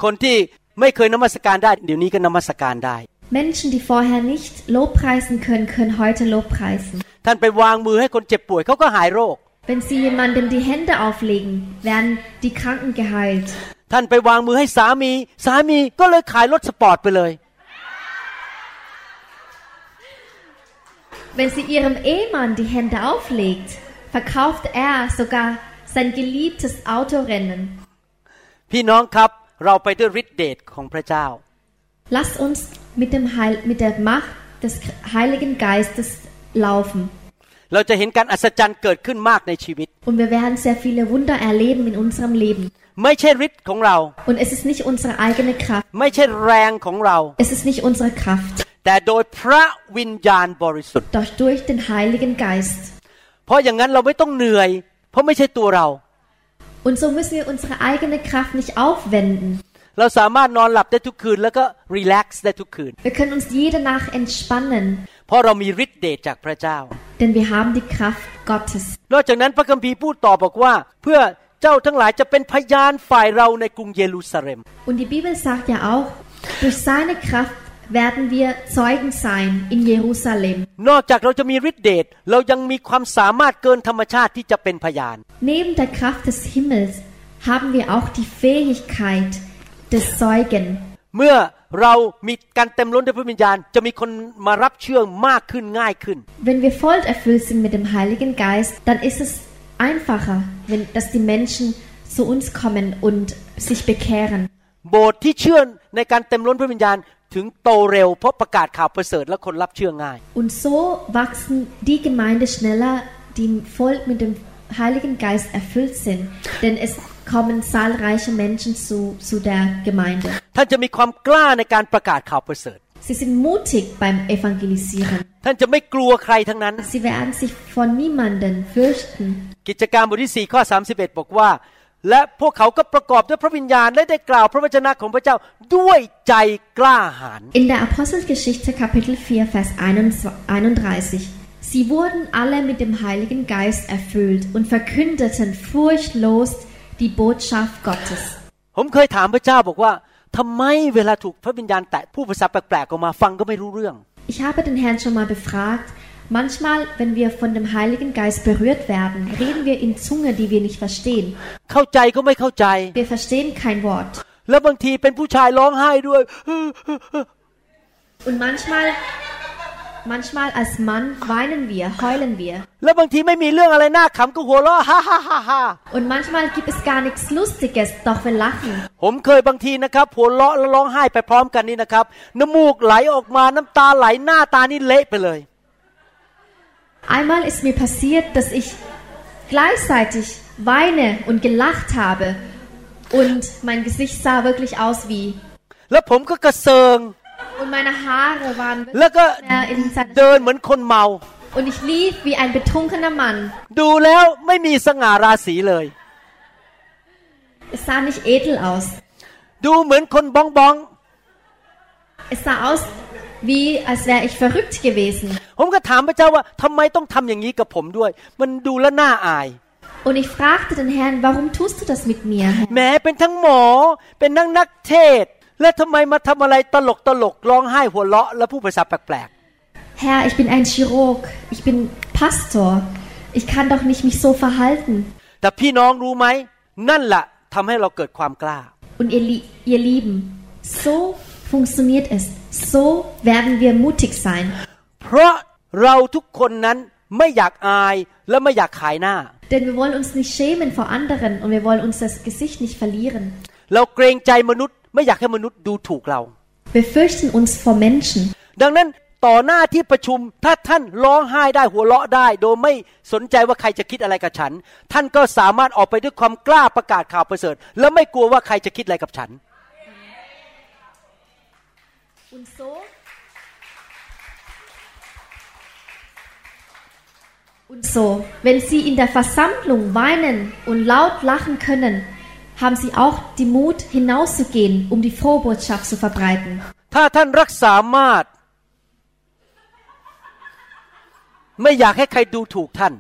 คนที่ไม่เคยนมัสการได้เดี๋ยวนี้ก็นมัสการได้
Menschen, die vorher nicht Lobpreisen können, können heute Lobpreisen.
ท่านไปวางมือให้คนเจ็บป่วยเขาก็หายโรค
Wenn sie jemandem die Hände auflegen, werden die Kranken geheilt.
ท่านไปวางมือให้สามี สามีก็เลยขายรถสปอร์ตไปเลย
Wenn sie ihrem Ehemann die Hände auflegt, verkauft er sogar sein geliebtes Autorennen.
พี่น้องครับเราไปด้วยฤทธิเดชของพระเจ้า
Lasst uns mit, dem Heil, mit der Macht des Heiligen Geistes laufen.
เราจะเห็นการอัศจรรย์เกิดขึ้นมากในชีวิต
Und wir werden sehr viele Wunder erleben in unserem Leben.
ไม่ใช่ฤทธิ์ของเรา
Und es ist nicht unsere eigene Kraft.
ไม่ใช่แรงของเรา
Es ist nicht unsere Kraft,
แต่โดยพระวิญญาณบริสุทธิ์
doch durch den Heiligen Geist.
เพราะอย่างนั้นเราไม่ต้องเหนื่อย เพราะไม่ใช่ตัวเรา
Und so müssen wir unsere eigene Kraft nicht aufwenden.
เราสามารถนอนหลับได้ทุกคืนแล้วก็รีแลกซ์ได้ทุกคืน
Wir können uns jede Nacht entspannen,
เพราะเรามีฤทธิ์เดชจากพระเจ้า
denn wir haben die Kraft Gottes.
นอกจากนั้นพระคัมภีร์พูดต่อบอกว่าเพื่อเจ้าทั้งหลายจะเป็นพยานฝ่ายเราในกรุงเยรูซาเล็ม
Und die Bibel sagt ja auch, durch seine Kraft werden wir Zeugen sein in Jerusalem.
นอกจากเราจะมีฤทธิ์เดชเรายังมีความสามารถเกินธรรมชาติที่จะเป็นพยาน
Neben der Kraft des Himmels haben wir auch die Fähigkeit des Zeugen.
เมื่อเรามีการเต็มล้นด้วยพระวิญญาณ จะมีคนมารับเชื่อมากขึ้นง่ายขึ้น
Wenn wir voll erfüllt sind mit dem Heiligen Geist, dann ist es einfacher, wenn, dass die Menschen zu uns kommen und sich bekehren.
โบสถ์ที่เชื่อในการเต็มล้นพระวิญญาณ ถึงโตเร็วเพราะประกาศข่าวประเสริฐและคนรับเชื่อง่าย
Und so wachsen die Gemeinde schneller, die voll mit dem Heiligen Geist erfüllt sind, denn es kommen zahlreiche Menschen zu, zu der Gemeinde.
ท่านจะมีความกล้าในการประกาศข่าวประเสริฐ
Sie sind mutig beim Evangelisieren.
ท่านจะไม่กลัวใครทั้งนั้น
Sie werden sich von niemanden fürchten.
กิจการบทที่4ข้อ31บอกว่า และพวกเขาก็ประกอบด้วยพระวิญญาณ และได้กล่าวพระวจนะของพระเจ้าด้วยใจกล้าหาญ
In der Apostelgeschichte Kapitel 4, Vers 31. Sie wurden alle mit dem Heiligen Geist erfüllt und verkündeten furchtlos die Botschaft Gottes.
ผมเคยถามพระเจ้าบอกว่าทำไมเวลาถูกพระวิญญาณแตะผู้ภาษาแปลกๆออกมาฟังก็ไม่รู้เรื่อง
Ich habe den Herrn schon mal befragt. Manchmal, wenn wir von dem Heiligen Geist berührt werden, reden wir in Zunge, die wir nicht verstehen.
เข้าใจก็ไม่เข้าใจ
Wir verstehen kein Wort.
แล้วบางทีเป็นผู้ชายร้องไห้ด้วย
Und manchmal, manchmal als Mann weinen wir, heulen wir.
แล้วบางทีไม่มีเรื่องอะไรน่าขำก็หัวเราะ ฮ่าฮ่าฮ่าฮ่า
Und manchmal gibt es gar nichts Lustiges, doch wir lachen.
ผมเคยบางทีนะครับหัวเราะแล้วร้องไห้ไปพร้อมกันนี่นะครับ น้ำมูกไหลออกมาน้ำตาไหลหน้าตานี่เละไปเลย
Einmal ist mir passiert, dass ich gleichzeitig weine und gelacht habe. Und mein Gesicht sah wirklich aus wie.
แล้วผมก็กระเซิง
Und meine Haare waren
แล้วก็
wirklich mehr in seiner
เดินเหมือนคนเมา
Und ich lief wie ein betrunkener Mann.
ดูแล้วไม่มีสง่าราศีเลย
Es sah nicht edel aus.
ดูเหมือนคนบ้องบ้อง
Es sah aus, wie als wäre ich verrückt gewesen.
ผมก็ถามพระเจ้าว่าทำไมต้องทำอย่างนี้กับผมด้วย มันดูแล้วน่าอาย
Und ich fragte den Herrn, warum tust du das mit mir, Herr?
แหม้เป็นทั้งหมอ เป็นทั้งนักเทศน์และทำไมมาทำอะไรตลกตลกร้องไห้หัวเราะ และพูดภาษาแปลก
Herr, ich bin ein Chirurg. Ich bin Pastor. Ich kann doch nicht mich so verhalten.
ๆ แต่พี่น้องรู้ไหม นั่นแหละทำให้เราเกิดความกล้า
Und ihr, Lie- ihr Lieben, so funktioniert es. So werden wir mutig sein.
เพราะเราทุกคนนั้นไม่อยากอายและไม่อยากขายหน้า
Denn wir wollen uns nicht schämen vor anderen und wir wollen uns das Gesicht nicht verlieren.
เราเกรงใจมนุษย์ไม่อยากให้มนุษย์ดูถูกเรา
Wir fürchten uns vor Menschen.
ดังนั้นต่อหน้าที่ประชุมถ้าท่านร้องไห้ได้หัวเราะได้ โดยไม่สนใจว่าใครจะคิดอะไรกับฉัน ท่านก็สามารถออกไปด้วยความกล้าประกาศข่าวประเสริฐ และไม่กลัวว่าใครจะคิดอะไรกับฉัน
Und so Und so, wenn Sie in der Versammlung weinen und laut lachen können, haben Sie auch die Mut, hinauszugehen, um die frohe Botschaft zu verbreiten.
ถ้าท่านรักษามาตรไม่อยากให้ใครดูถูกท่าน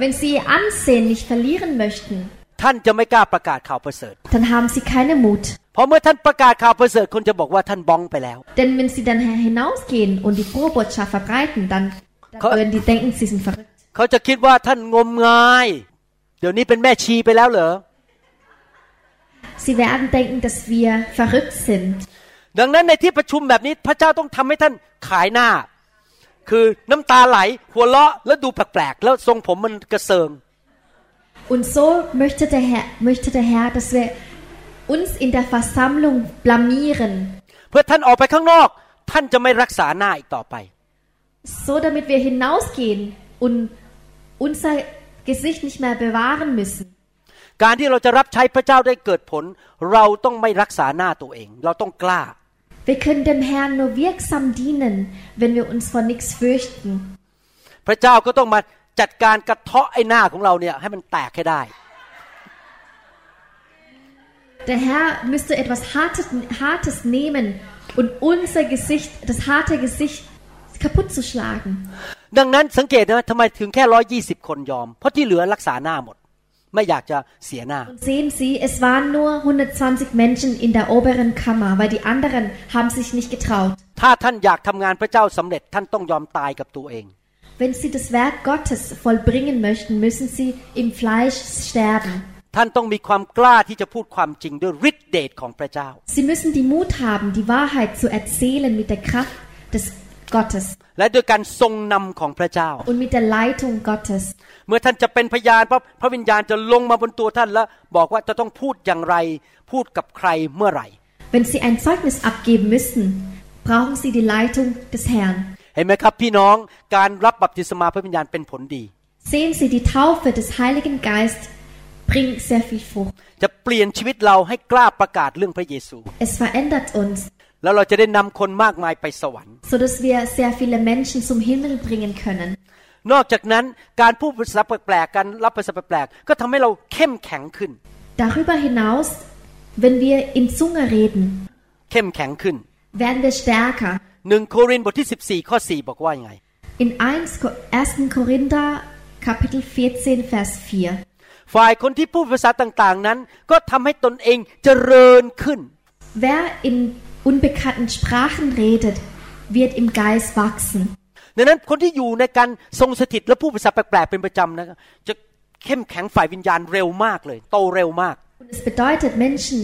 Wenn Sie Ihr Ansehen nicht verlieren möchten,
ท่านจะไม่กล้าประกาศข่าวประเสริฐ
dann haben Sie keine Mut.
เพราะเมื่อท่านประกาศข่าวประเสริฐคนจะบอกว่าท่านบ้องไปแล้ว
Denn wenn Sie dann hinausgehen und die frohe Botschaft verbreiten, dann, dann
Ko-
würden die denken, Sie sind verrückt.
เขาจะคิดว่าท่านงมงาย เดี๋ยวนี้เป็นแม่ชีไปแล้วเหรอ
Sie werden denken, dass wir verrückt sind.
ดังนั้นในที่ประชุมแบบนี้พระเจ้าต้องทำให้ท่านขายหน้า คือน้ำตาไหลหัวเราะแล้วดูแปลกๆแล้วทรงผมมันกระเซิง
Und so möchte der Herr, möchte der Herr, dass wir uns in der Versammlung blamieren.
เพื่อท่านออกไปข้างนอก ท่านจะไม่รักษาหน้าอีกต่อไป
so damit wir hinausgehen und unser Gesicht nicht mehr bewahren müssen.
การที่เราจะรับใช้พระเจ้าได้เกิดผล เราต้องไม่รักษาหน้าตัวเอง เราต้องกล้า
Wir können dem Herrn nur wirksam dienen, wenn wir uns vor nichts fürchten.
พระเจ้าก็ต้องมา จัดการกระเทาะไอ้หน้าของเราเนี่ยให้มันแตกให้ได้
Der Herr müsste etwas Hartes, Hartes nehmen und unser Gesicht, das harte Gesicht kaputt zu schlagen.
ดังนั้นสังเกตนะทำไมถึงแค่ร้อยี่สิบคนยอม เพราะที่เหลือรักษาหน้าหมด ไม่อยากจะเสียหน้า
Und sehen Sie, es waren nur 120 Menschen in der oberen Kammer, weil die anderen haben sich nicht getraut.
ถ้าท่านอยากทำงานพระเจ้าสำเร็จท่านต้องยอมตายกับตัวเอง
Wenn Sie das Werk Gottes vollbringen möchten, müssen Sie im Fleisch sterben.
ท่านต้องมีความกล้าที่จะพูดความจริงด้วยฤทธิเดชของพระเจ้า
Sie müssen die Mut haben, die Wahrheit zu erzählen mit der Kraft des Gottes
และด้วยการทรงนำของพระเจ้า
und mit der Leitung Gottes.
เมื่อท่านจะเป็นพยานพระพระวิญญาณจะลงมาบนตัวท่านแล้วบอกว่าจะต้องพูดอย่างไร พูดกับใครเมื่อไหร่
Wenn Sie ein Zeugnis abgeben müssen, brauchen Sie die Leitung des Herrn.
เห็นไหมครับพี่น้องการรับบัพติศมาพระวิญญาณเป็นผลดี
Sehen Sie, die Taufe des Heiligen Geist bringt sehr viel Frucht.
จะเปลี่ยนชีวิตเราให้กล้าประกาศเรื่องพระเยซู
Es verändert uns,
แล้วเราจะได้นำคนมากมายไปสวรรค์
so dass wir sehr viele Menschen zum Himmel bringen können.
นอกจากนั้นการพูดภาษาแปลกๆการรับภาษาแปลกๆก็ทำให้เราเข้มแข็งขึ้น
Darüber hinaus, wenn wir in Zunge reden,
เข้มแข็งขึ้น
werden wir stärker.
หนึ่งโครินธ์บทที่ 14 ข้อ 4 บอกว่ายังไง
In 1. Ko- 1. Korinther Kapitel 14 Vers 4.
ฝ่ายคนที่พูดภาษาต่างๆนั้น ก็ทำให้ตนเองเจริญขึ้น
Wer in unbekannten Sprachen redet, wird im Geist wachsen.
ดังนั้นคนที่อยู่ในการทรงสถิตและพูดภาษาแปลกๆเป็นประจำนะครับจะเข้มแข็งฝ่ายวิญญาณเร็วมากเลย โตเร็วมาก
Und es bedeutet, Menschen,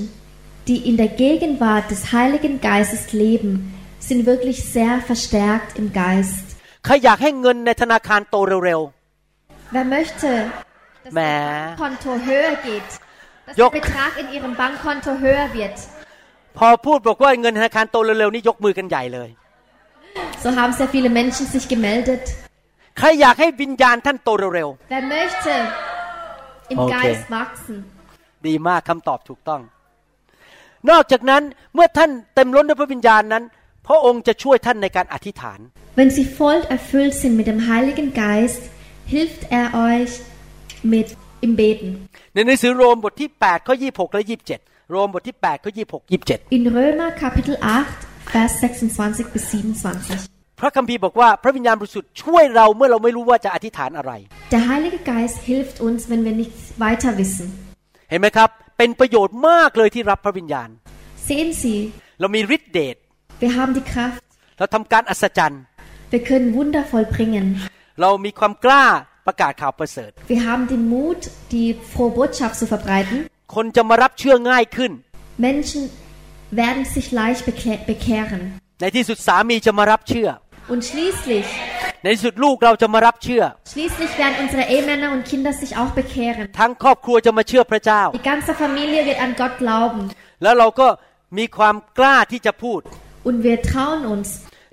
die in der Gegenwart des Heiligen Geistes leben, sind wirklich sehr verstärkt im Geist.
ใครอยากให้เงินในธนาคารโตเร็ว
Wer möchte, dass
Mä.
das Bankkonto höher geht, dass
Jock.
der Betrag in ihrem Bankkonto höher wird?
ๆพอพูดบอกว่าเงินธนาคารโตเร็วๆนี่ยกมือกันใหญ่เลย
So haben sehr viele Menschen sich gemeldet.
ใครอยากให้วิญญาณท่านโตเร็ว
Wer möchte im
Okay.
Geist wachsen?
ๆดีมากคำตอบถูกต้อง นอกจากนั้นเมื่อท่านเต็มล้นด้วยพระวิญญาณนั้น พระองค์จะช่วยท่านในการอธิษฐาน
Wenn sie voll erfüllt sind mit dem Heiligen Geist, hilft er euch mit im Beten.
ในหนังสือโรมบทที่8ข้อ26และ27 โรมบทที่8ข้อ26 27
In Römer Kapitel 8, Vers 26 bis 27.
พระคัมภีร์บอกว่าพระวิญญาณบริสุทธิ์ช่วยเราเมื่อเราไม่รู้ว่าจะอธิษฐานอะไร
Der Heilige Geist hilft uns, wenn wir nichts weiter wissen.
เห็นไหมครับ เป็นประโยชน์มากเลยที่รับพระวิญญาณ
Sehen Sie,
เรามีฤทธิเดช
wir haben die Kraft,
เราทำการอัศจรรย์
wir können Wunder vollbringen.
เรามีความกล้าประกาศข่าวประเสริฐ
Wir haben den Mut, die frohe Botschaft zu verbreiten.
คนจะมารับเชื่อง่ายขึ้น
Menschen werden sich leicht bekehr- bekehren.
ในที่สุดสามีจะมารับเชื่อ
Und schließlich,
ในที่สุดลูกเราจะมารับเชื่อ
schließlich werden unsere Ehemänner und Kinder sich auch bekehren.
ทั้งครอบครัวจะมาเชื่อพระเจ้า
Die ganze Familie wird an Gott glauben.
แล้วเราก็มีความกล้าที่จะพูด
Und wir trauen uns,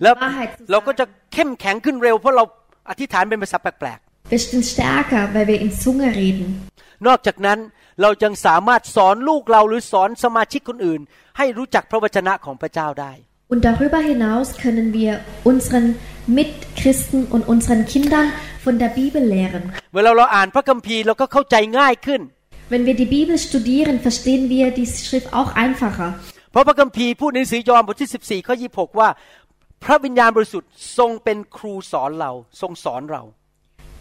แล้ว
Wahrheit zu
เราก็
sagen.
จะเข้มแข็งขึ้นเร็ว เพราะเราอธิษฐานเป็นภาษาแปลก
Wir sind stärker, weil wir in Zunge reden.
ๆ นอกจากนั้นเรายังสามารถสอนลูกเราหรือสอนสมาชิกคนอื่น ให้รู้จักพระวจนะของพระเจ้าได้
Und darüber hinaus können wir unseren Mitchristen und unseren Kindern von der Bibel lehren.
เวลาเราอ่านพระคัมภีร์เราก็เข้าใจง่ายขึ้น
Wenn wir die Bibel studieren, verstehen wir die Schrift auch einfacher.
เพราะพระคัมภีร์พูดในหนังสือยอห์นบทที่ 14 ข้อ 26 ว่า พระวิญญาณบริสุทธิ์ทรงเป็นครูสอนเรา ทรงสอนเรา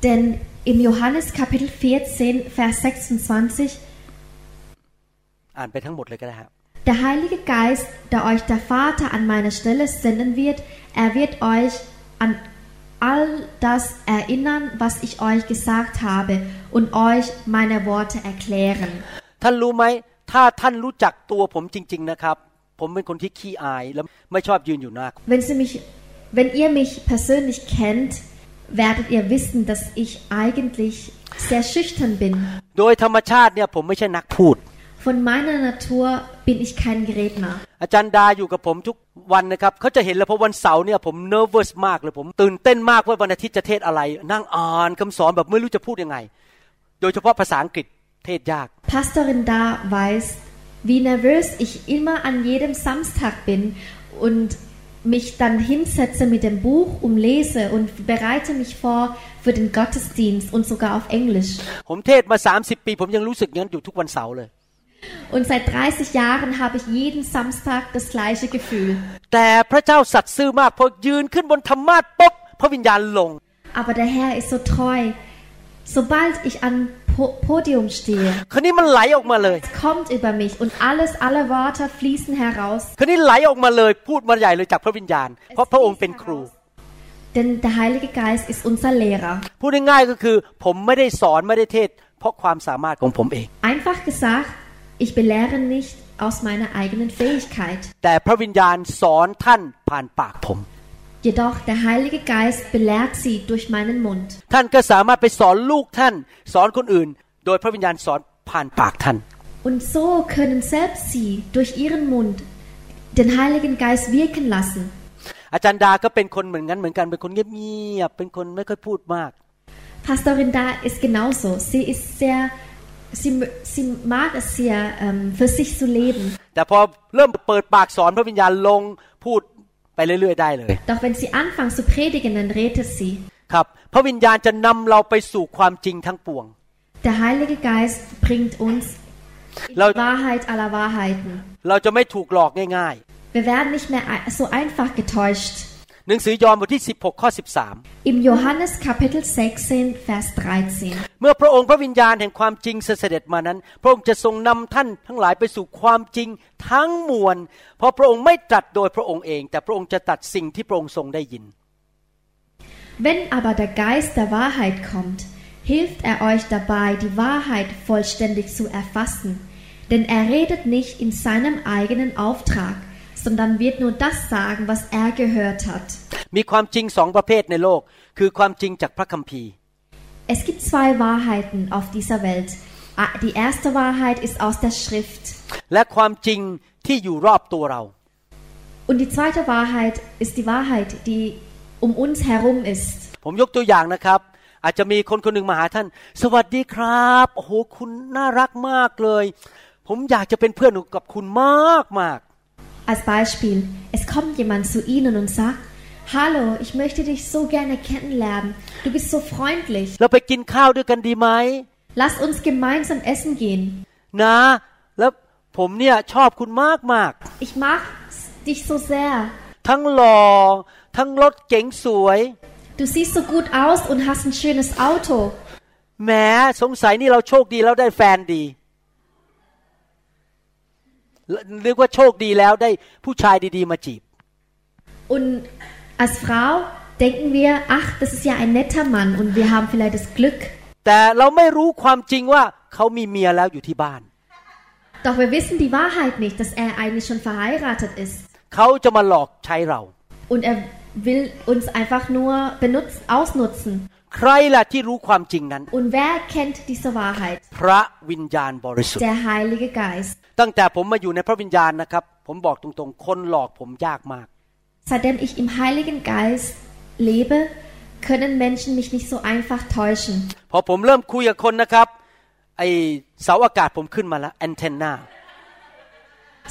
Denn im Johannes Kapitel 14, Vers 26,
อ่านไปทั้งหมดเลยก็ได้ครับ
der Heilige Geist, der euch der Vater an meiner Stelle senden wird, er wird euch an all das erinnern, was ich euch gesagt habe und euch meine Worte erklären.
ท่านรู้ไหม ถ้าท่านรู้จักตัวผมจริง ๆนะครับ ผมเป็นคนที่ขี้อายแล้วไม่ชอบยืนอยู่หน้า
Wenn, Sie mich, wenn ihr mich persönlich kennt, werdet ihr wissen, dass ich eigentlich sehr schüchtern bin.
โดยธรรมชาติเนี่ยผมไม่ใช่นักพูด
Von meiner Natur bin ich kein Redner.
อาจารย์ดาอยู่กับผมทุกวันนะครับเขาจะเห็นเลยเพราะวันเสาร์เนี่ยผมเน r ร์ u s มากเลยผมตื่นเต้นมากว่าวันอาทิตย์จะเทศอะไร นั่งอ่านคำสอนแบบไม่รู้จะพูดยังไง โดยเฉพาะภาษาอังกฤษเทศยาก
Pastorin da weiß, wie nervös ich immer an jedem Samstag bin und mich dann hinsetze mit dem Buch und lese und bereite mich vor für den Gottesdienst und sogar auf Englisch. Und seit 30 Jahren habe ich jeden Samstag das gleiche Gefühl. Aber der Herr ist so treu. Sobald ich an Podium stehe,
คราวนี้มันไหลออกมาเลย
es kommt über mich und alles, alle Worte fließen heraus.
คราวนี้ไหลออกมาเลยพูดมาใหญ่เลยจากพระวิญญาณ เพราะพระองค์เป็นครู
Denn der Heilige Geist ist unser Lehrer.
พูดง่ายๆก็คือ ผมไม่ได้สอนไม่ได้เทศ เพราะความสามารถของผมเอง
Einfach gesagt, ich belehre nicht aus meiner eigenen Fähigkeit.
แต่พระวิญญาณสอนท่านผ่านปากผม
Jedoch der Heilige Geist belehrt sie durch meinen Mund.
ท่านก็สามารถไปสอนลูกท่าน สอนคนอื่น โดยพระวิญญาณสอนผ่านปากท่าน
Und so können selbst sie durch ihren Mund den Heiligen Geist wirken lassen.
อาจารย์ดาก็เป็นคนเหมือนกันเหมือนกันเป็นคนเงียบๆเป็นคนไม่ค่อยพูดมาก
Pastorin da ist genauso. Sie ist sehr, sie, sie mag es sehr, ähm, für sich zu leben.
แต่พอเริ่มเปิดปากสอนพระวิญญาณลงพูด ไปเรื่อยๆได้เลย
Doch wenn sie anfängt zu predigen, dann redet sie.
ครับ พระวิญญาณจะนำเราไปสู่ความจริงทั้งปวง
Der Heilige Geist bringt uns in
Laut-
die Wahrheit aller Wahrheiten.
เราจะไม่ถูกหลอกง่าย
Wir werden nicht mehr ein- so einfach getäuscht.
ๆหนังสือยอห์นบทที่ 16 ข้อ
Im Johannes Kapitel 16, Vers 13.
13เมื่อพระองค์พระวิญญาณแห่งความจริงเสด็จมานั้น พระองค์จะทรงนำท่านทั้งหลายไปสู่ความจริงทั้งมวล เพราะพระองค์ไม่ตรัสโดยพระองค์เอง แต่พระองค์จะตรัสสิ่งที่พระองค์ทรงได้ยิน
Wenn aber der Geist der Wahrheit kommt, hilft er euch dabei, die Wahrheit vollständig zu erfassen. Denn er redet nicht in seinem eigenen Auftrag, sondern wird nur das sagen, was er gehört hat.
มีความจริงสองประเภทในโลก คือความจริงจากพระคัมภีร์
Es gibt zwei Wahrheiten auf dieser Welt. Ah, Die erste Wahrheit ist aus der Schrift
และความจริงที่อยู่รอบตัวเรา
und die zweite Wahrheit ist die Wahrheit, die um uns herum ist.
ผมยกตัวอย่างนะครับอาจจะมีคนคนหนึ่งมาหาท่าน สวัสดีครับโอ้โหคุณน่ารักมากเลย ผมอยากจะเป็นเพื่อนกับคุณมากมาก
Als Beispiel, es kommt jemand zu Ihnen und sagt, Hallo, ich möchte dich so gerne kennenlernen. Du bist so freundlich.
เราไปกินข้าวด้วยกันดีไหม
Lass uns gemeinsam essen gehen.
นะ แล้วผมเนี่ยชอบคุณมากมาก
Ich mag dich so sehr.
ทั้งหล่อทั้งรถเก๋งสวย
Du siehst so gut aus und hast ein schönes Auto.
แหมสงสัยนี่เราโชคดีแล้วได้แฟนดี เรียกว่าโชคดีแล้วได้ผู้ชายดีๆมาจีบ
Und als Frau denken wir, ach, das ist ja ein netter Mann und wir haben vielleicht das Glück.
แต่เราไม่รู้ความจริงว่าเขามีเมียแล้วอยู่ที่บ้าน
Doch wir wissen die Wahrheit nicht, dass er eigentlich schon verheiratet ist.
เขาจะมาหลอกใช้เรา
Und er will uns einfach nur benutzen, ausnutzen.
ใครล่ะที่รู้ความจริงนั้น
Und wer kennt diese Wahrheit?
พระวิญญาณบริสุทธิ์
Der Heilige Geist.
ตั้งแต่ผมมาอยู่ในพระวิญญาณนะครับ ผมบอกตรงๆ คนหลอกผมยากมาก
Seitdem ich im Heiligen Geist lebe, können Menschen mich nicht so einfach täuschen.
พอผมเริ่มคุยกับคนนะครับ ไอเสาอากาศผมขึ้นมาแล้วแอนเทนนา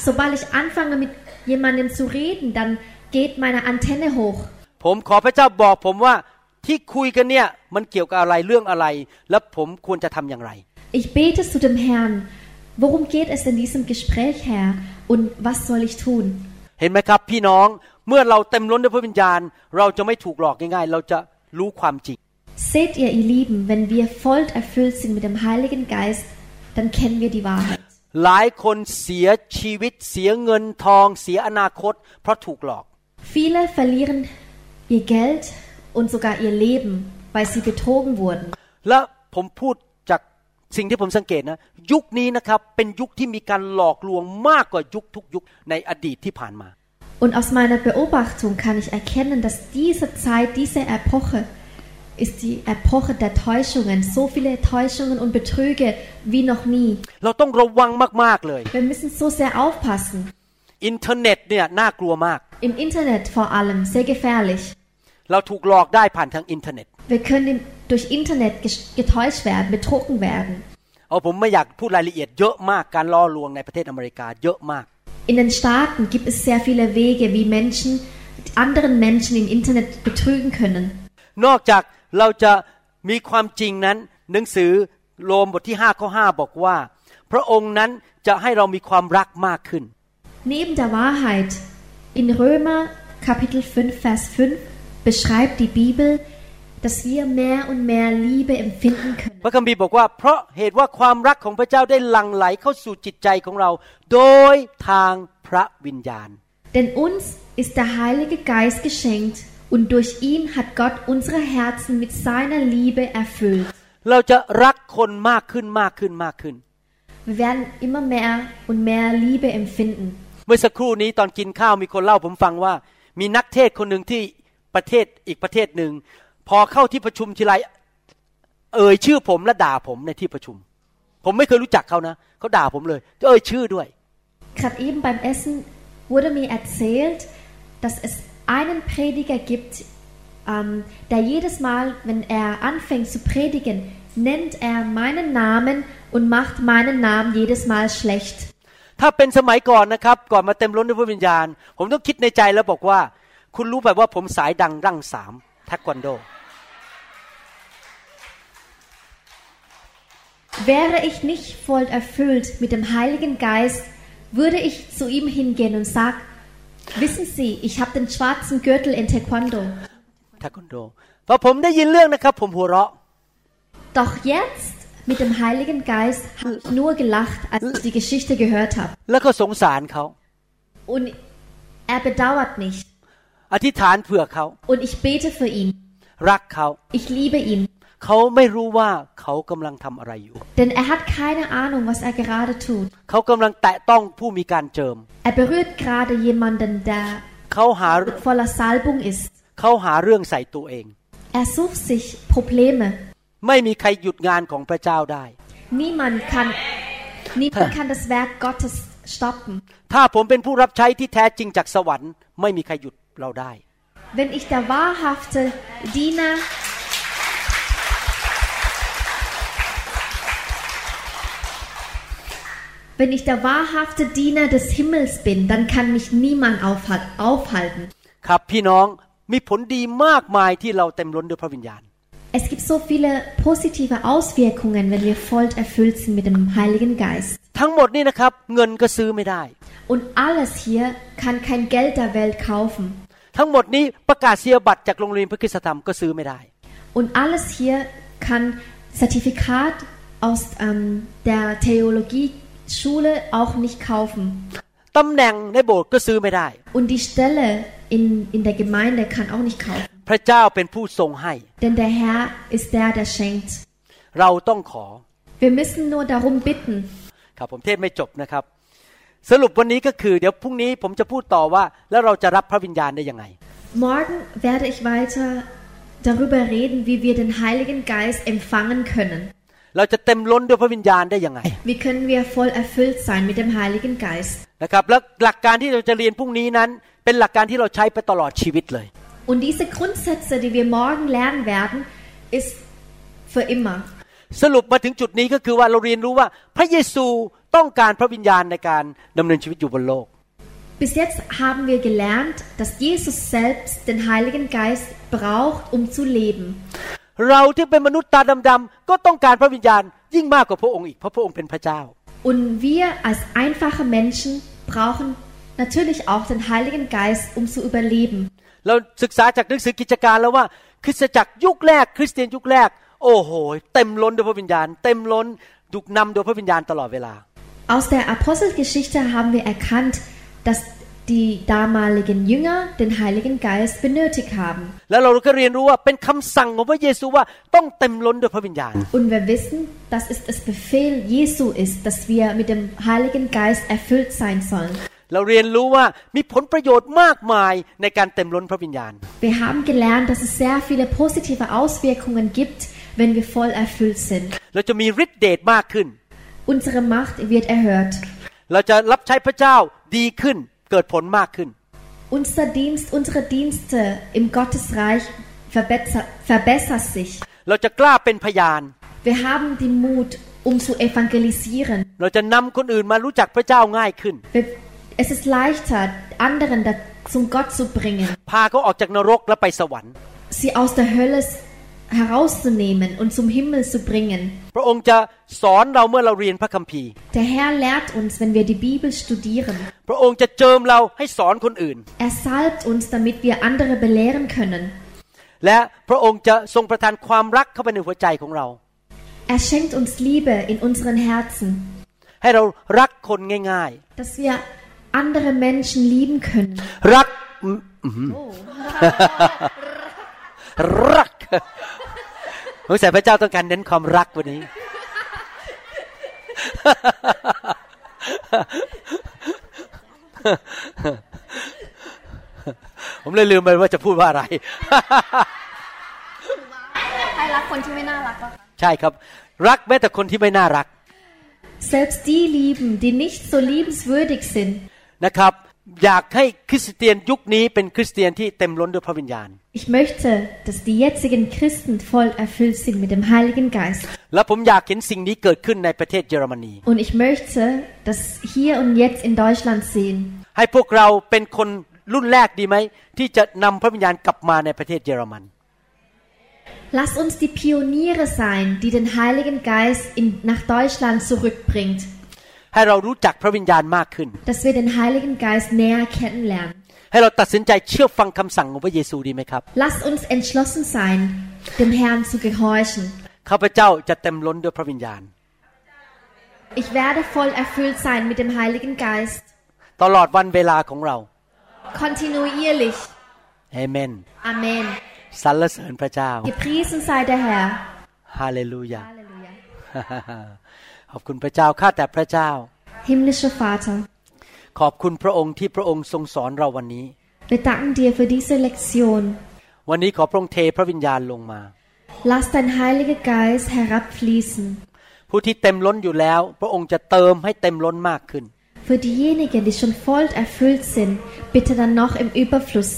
Sobald ich anfange mit jemandem zu reden, dann geht meine Antenne hoch.
ผมขอพระเจ้าบอกผมว่าที่คุยกันเนี่ยมันเกี่ยวกับอะไรเรื่องอะไร และผมควรจะทำอย่างไร
Ich bete zu dem Herrn. Worum geht es in diesem Gespräch, Herr? Und was soll ich tun?
เห็นไหมครับ พี่น้องเมื่อเราเต็มล้นด้วยพระวิญญาณ เราจะไม่ถูกหลอกง่ายๆ เราจะรู้ความจริง
Seht ihr, ihr Lieben, wenn wir voll erfüllt sind mit dem Heiligen Geist, dann kennen wir die Wahrheit.
หลายคนเสียชีวิตเสียเงินทองเสียอนาคต เพราะถูกหลอก
Viele verlieren ihr Geld und sogar ihr Leben, weil sie betrogen wurden.
และผมพูดจาก สิ่งที่ผมสังเกตนะ ยุคนี้นะครับเป็นยุคที่มีการหลอกลวงมากกว่ายุคทุกยุคในอดีตที่ผ่านมา
Und aus meiner Beobachtung kann ich erkennen, dass diese Zeit, diese Epoche ist die Epoche der Täuschungen. So viele Täuschungen und Betrüge wie noch nie.
เราต้องระวังมากๆเลย
Wir müssen so sehr aufpassen.
อินเทอร์เน็ตเนี่ยน่ากลัวมาก
Im Internet vor allem sehr gefährlich.
เราถูกหลอกได้ผ่านทางอินเทอร์เน็ต
Wir können im- durch Internet ges- getäuscht werden, betrogen werden.
เอาผมไม่อยากพูดรายละเอียดเยอะมากการล่อลวงในประเทศอเมริกาเยอะมาก
In den Staaten gibt es sehr viele Wege, wie Menschen anderen Menschen im Internet betrügen können.
นอกจากเราจะมีความจริงนั้น หนังสือโรมบทที่5ข้อ5บอกว่า พระองค์นั้นจะให้เรามีความรักมากขึ้น
Neben der Wahrheit in Römer Kapitel 5 Vers 5 beschreibt die Bibel, dass wir mehr und mehr Liebe empfinden können.
พระคัมภีร์บอกว่าเพราะเหตุว่าความรักของพระเจ้าได้หลั่งไหลเข้าสู่จิตใจของเรา โดยทางพระวิญญาณ
Denn uns ist der Heilige Geist geschenkt und durch ihn hat Gott unsere Herzen mit seiner Liebe erfüllt.
เราจะรักคนมากขึ้นมากขึ้นมากขึ้น
Wir werden immer mehr und mehr Liebe empfinden.
เมื่อสักครู่นี้ตอนกินข้าวมีคนเล่าผมฟังว่า มีนักเทศคนหนึ่งที่ประเทศอีกประเทศหนึ่ง พอเข้าที่ประชุมทีไรเอ่ยชื่อผมและด่าผมในที่ประชุม ผมไม่เคยรู้จักเขานะเขาด่าผมเลยเอ่ยชื่อด้วย
Gerade eben beim Essen wurde mir erzählt, dass es einen Prediger gibt, ähm, der jedes Mal, wenn er anfängt zu predigen, nennt er meinen Namen und macht meinen Namen jedes Mal schlecht.
ถ้าเป็นสมัยก่อนนะครับ ก่อนมาเต็มล้นด้วยพระวิญญาณ ผมต้องคิดในใจแล้วบอกว่า คุณรู้แบบว่าผมสายดังรั่งสามเทควันโด
Wäre ich nicht voll erfüllt mit dem Heiligen Geist, würde ich zu ihm hingehen und sagen, wissen Sie, ich habe den schwarzen Gürtel in Taekwondo.
เทควันโดพอผมได้ยินเรื่องนะครับ ผมหัวเราะ
Doch jetzt mit dem Heiligen Geist habe ich nur gelacht, als ich die Geschichte gehört habe.
แล้วก็สงสารเขา
Und er bedauert mich.
อธิษฐานเผื่อเขา
Und ich bete für ihn.
รักเขา
Ich liebe ihn.
เขาไม่รู้ว่า เขากำลังทำอะไรอยู่
Denn er hat keine Ahnung, was er gerade tut.
เขากำลังแตะต้องผู้มีการเจิม
Er berührt gerade jemanden, der
เขาหา
voller Salbung ist.
เขาหาเรื่องใส่ตัวเอง
Er sucht sich Probleme.
ไม่มีใครหยุดงานของพระเจ้าได้
Niemand kann, niemand kann das Werk Gottes stoppen.
ถ้าผมเป็นผู้รับใช้ที่แท้จริงจากสวรรค์ ไม่มีใครหยุดเราได้
Wenn ich der wahrhafte Diener Wenn ich der wahrhafte Diener des Himmels bin, dann kann mich niemand aufhal- aufhalten.
ครับพี่น้องมีผลดีมากมายที่เราเต็มล้นด้วยพระวิญญาณ
Es gibt so viele positive Auswirkungen, wenn wir voll erfüllt sind mit dem Heiligen Geist.
ทั้งหมดนี่นะครับเงินก็ซื้อไม่ได้
Und alles hier kann kein Geld der Welt kaufen.
ทั้งหมดนี้ประกาศเสียบัตรจากโรงเรียนพระคุณธรรมก็ซื้อไม่ได้
Und alles hier kann Zertifikat aus ähm, der Theologieschule auch nicht kaufen.
ตำแหน่งในโบสถ์ก็ซื้อไม่ได้
Und die Stelle in, in der Gemeinde kann auch nicht kaufen.
พระเจ้าเป็นผู้ทรงให้
Denn der Herr ist der, der schenkt.
เราต้องขอ
Wir müssen nur darum bitten.
ครับผมเทศไม่จบนะครับ สรุปวันนี้ก็คือ เดี๋ยวพรุ่งนี้ผมจะพูดต่อว่า แล้วเราจะรับพระวิญญาณได้ยังไง
Morgen werde ich weiter darüber reden, wie wir den Heiligen Geist empfangen können.
เราจะเต็มล้นด้วยพระวิญญาณได้ยังไง
Wie können wir voll erfüllt sein mit dem Heiligen Geist?
นะครับแล้วหลักการที่เราจะเรียนพรุ่งนี้นั้น เป็นหลักการที่เราใช้ไปตลอดชีวิตเลย
Und diese Grundsätze, die wir morgen lernen werden, ist für immer.
สรุปมาถึงจุดนี้ก็คือว่าเราเรียนรู้ว่าพระเยซูต้องการพระวิญญาณในการดำเนินชีวิตอยู่บนโลก
Bis jetzt haben wir gelernt, dass Jesus selbst den Heiligen Geist braucht, um zu leben.
เราที่เป็นมนุษย์ตาดำๆก็ต้องการพระวิญญาณยิ่งมากกว่าพระองค์อีกเพราะพระองค์เป็นพระเจ้า
Und wir als einfache Menschen brauchen natürlich auch den Heiligen Geist, um zu überleben.
เราศึกษาจากหนังสือกิจการแล้วว่าคริสตจักรยุคแรก คริสเตียนยุคแรก โอ้โห เต็มล้นด้วยพระวิญญาณ เต็มล้นถูกนำโดยพระวิญญาณตลอดเวลา
Aus der Apostelgeschichte haben wir erkannt, dass die damaligen Jünger den Heiligen Geist benötigt haben.
แล้วเราก็เรียนรู้ว่าเป็นคำสั่งของพระเยซูว่าต้องเต็มล้นด้วยพระวิญญาณ
Und wir wissen, dass es das Befehl Jesu ist, dass wir mit dem Heiligen Geist erfüllt sein sollen.
เราเรียนรู้ว่ามีผลประโยชน์มากมายในการเต็มล้นพระวิญญาณ
Wir haben gelernt, dass es sehr viele positive Auswirkungen gibt, wenn wir voll erfüllt sind.
เราจะมีฤทธิเดชมากขึ้น
Unsere Macht wird erhöht.
เราจะรับใช้พระเจ้าดีขึ้น เกิดผลมากขึ้น
Unser Dienst, unsere Dienste im Gottesreich verbessert, verbessert sich.
เราจะกล้าเป็นพยาน
Wir haben den Mut, um zu evangelisieren.
เราจะนำคนอื่นมารู้จักพระเจ้าง่ายขึ้น
Wir, es ist leichter, anderen da- zum Gott zu bringen,
พาเขาออกจากนรกและไปสวรรค์
sie aus der Hölle herauszunehmen und zum Himmel zu bringen.
พระองค์จะสอนเราเมื่อเราเรียนพระคัมภีร์
Der Herr lehrt uns, wenn wir die Bibel studieren.
พระองค์จะเจิมเราให้สอนคนอื่น
Er salbt uns, damit wir andere belehren können.
และพระองค์จะทรงประทานความรักเข้าไปในหัวใจของเรา
Er schenkt uns Liebe in unseren Herzen,
ให้เรารักคนง่าย
dass wir andere Menschen lieben können.
ๆ รักอืมอื้อหือรัก สงสัยพระเจ้าต้องการเน้นความรักวันนี้ ผมเลยลืมไปว่าจะพูดว่าอะไร
ให้รักคนที่ไม่น่ารักก็
ใช่ครับ รักแม้แต่คนที่ไม่น่ารัก
Selbst die lieben, die nicht so liebenswürdig sind.
นะครับ อยากให้คริสเตียนยุคนี้เป็นคริสเตียนที่เต็มล้นด้วยพระวิญญาณ
Ich möchte, dass die jetzigen Christen voll erfüllt sind mit dem Heiligen Geist.
และผมอยากเห็นสิ่งนี้เกิดขึ้นในประเทศเยอรมนี
Und ich möchte das hier und jetzt in Deutschland sehen.
ให้พวกเราเป็นคนรุ่นแรกดีไหม ที่จะนำพระวิญญาณกลับมาในประเทศเยอรมัน
Lass uns die Pioniere sein, die den Heiligen Geist in, nach Deutschland zurückbringt.
ให้เรารู้จักพระวิญญาณมากขึ้น
Dass wir den Heiligen Geist näher kennenlernen.
ให้เราตัดสินใจเชื่อฟังคำสั่งของพระเยซูดีไหมครับ
Lass uns entschlossen sein, dem Herrn zu gehorchen.
ข้าพเจ้าจะเต็มล้นด้วยพระวิญญาณ
Ich werde voll erfüllt sein mit dem Heiligen Geist.
ตลอดวันเวลาของเรา
Kontinuierlich.
เอเมน
Amen.
สรรเสริญพระเจ้า
Gepriesen sei der Herr.
ฮาเลลูยา
Halleluja.
ขอบคุณพระเจ้าข้าแต่พระเจ้า
Himmlischer Vater,
ขอบคุณพระองค์ที่พระองค์ทรงสอนเราวันนี้
wir danken dir für diese Lektion.
วันนี้ขอพระองค์เทพระวิญญาณลงมา
Lass dein Heiliger Geist herabfließen.
ผู้ที่เต็มล้นอยู่แล้ว พระองค์จะเติมให้เต็มล้นมากขึ้น
Für diejenigen, die schon voll erfüllt sind, bitte dann noch im Überfluss.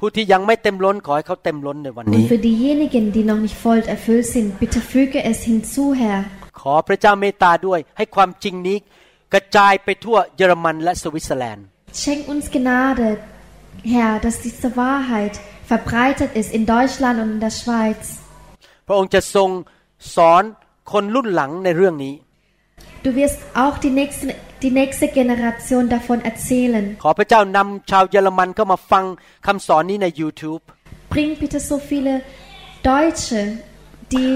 ผู้ที่ยังไม่เต็มล้นขอให้เขาเต็มล้นในวัน
Und
นี้
für diejenigen, die noch nicht voll erfüllt sind, bitte füge es hinzu, Herr.
ขอพระเจ้าเมตตาด้วยให้ความจริงนี้ กระจายไปทั่วเยอรมันและสวิตเซอร์แลนด์
Schenk uns Gnade, Herr, dass diese Wahrheit verbreitet ist in Deutschland und in der Schweiz.
พระองค์จะทรงสอนคนรุ่นหลังในเรื่องนี้
Du wirst auch die nächste, die nächste Generation davon erzählen.
ขอพระเจ้านำชาวเยอรมันเข้ามาฟังคำสอนนี้ใน YouTube
Bring bitte so viele Deutsche, die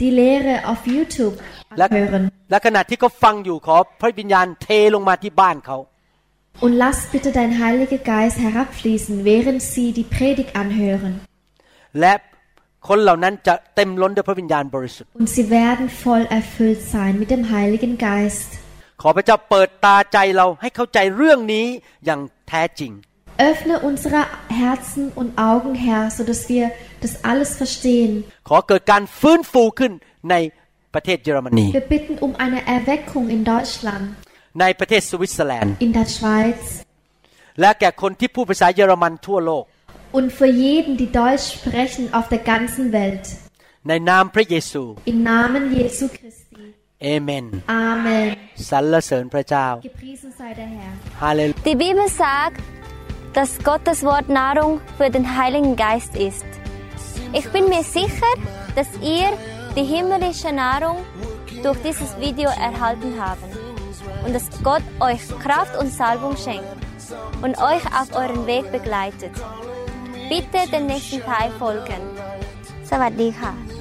die Lehre auf YouTube
และ
hören.
และขณะที่เขาฟังอยู่ขอพระวิญญาณเทลงมาที่บ้านเขา
Und lass bitte dein Heiliger Geist herabfließen, während sie die Predigt anhören.
และคนเหล่านั้นจะเต็มล้นด้วยพระวิญญาณบริสุทธิ์
Und sie werden voll erfüllt sein mit dem Heiligen Geist.
ขอพระเจ้าเปิดตาใจเราให้เข้าใจเรื่องนี้อย่างแท้จริง
Öffne unsere Herzen und Augen, Herr, so dass wir das alles verstehen.
ขอเกิดการฟื้นฟูขึ้นใน ประเทศเยอรมนี
Wir bitten um eine Erweckung in Deutschland,
ในประเทศสวิตเซอร์แลนด์
in der Schweiz
และแก่คนที่พูดภาษาเยอรมันทั่วโลก
und für jeden, die Deutsch sprechen auf der ganzen Welt.
ในนามพระเยซู
Im Namen Jesu Christi.
เอเมน
Amen.
สรรเสริญพระเจ้า
Gepriesen sei der Herr.
ฮาเลลู
Die Bibel sagt, dass Gottes Wort Nahrung für den Heiligen Geist ist. Ich bin mir sicher, dass ihr die himmlische Nahrung durch dieses Video erhalten habt und dass Gott euch Kraft und Salbung schenkt und euch auf euren Weg begleitet. Bitte dem nächsten Teil folgen. สวัสดีค่ะ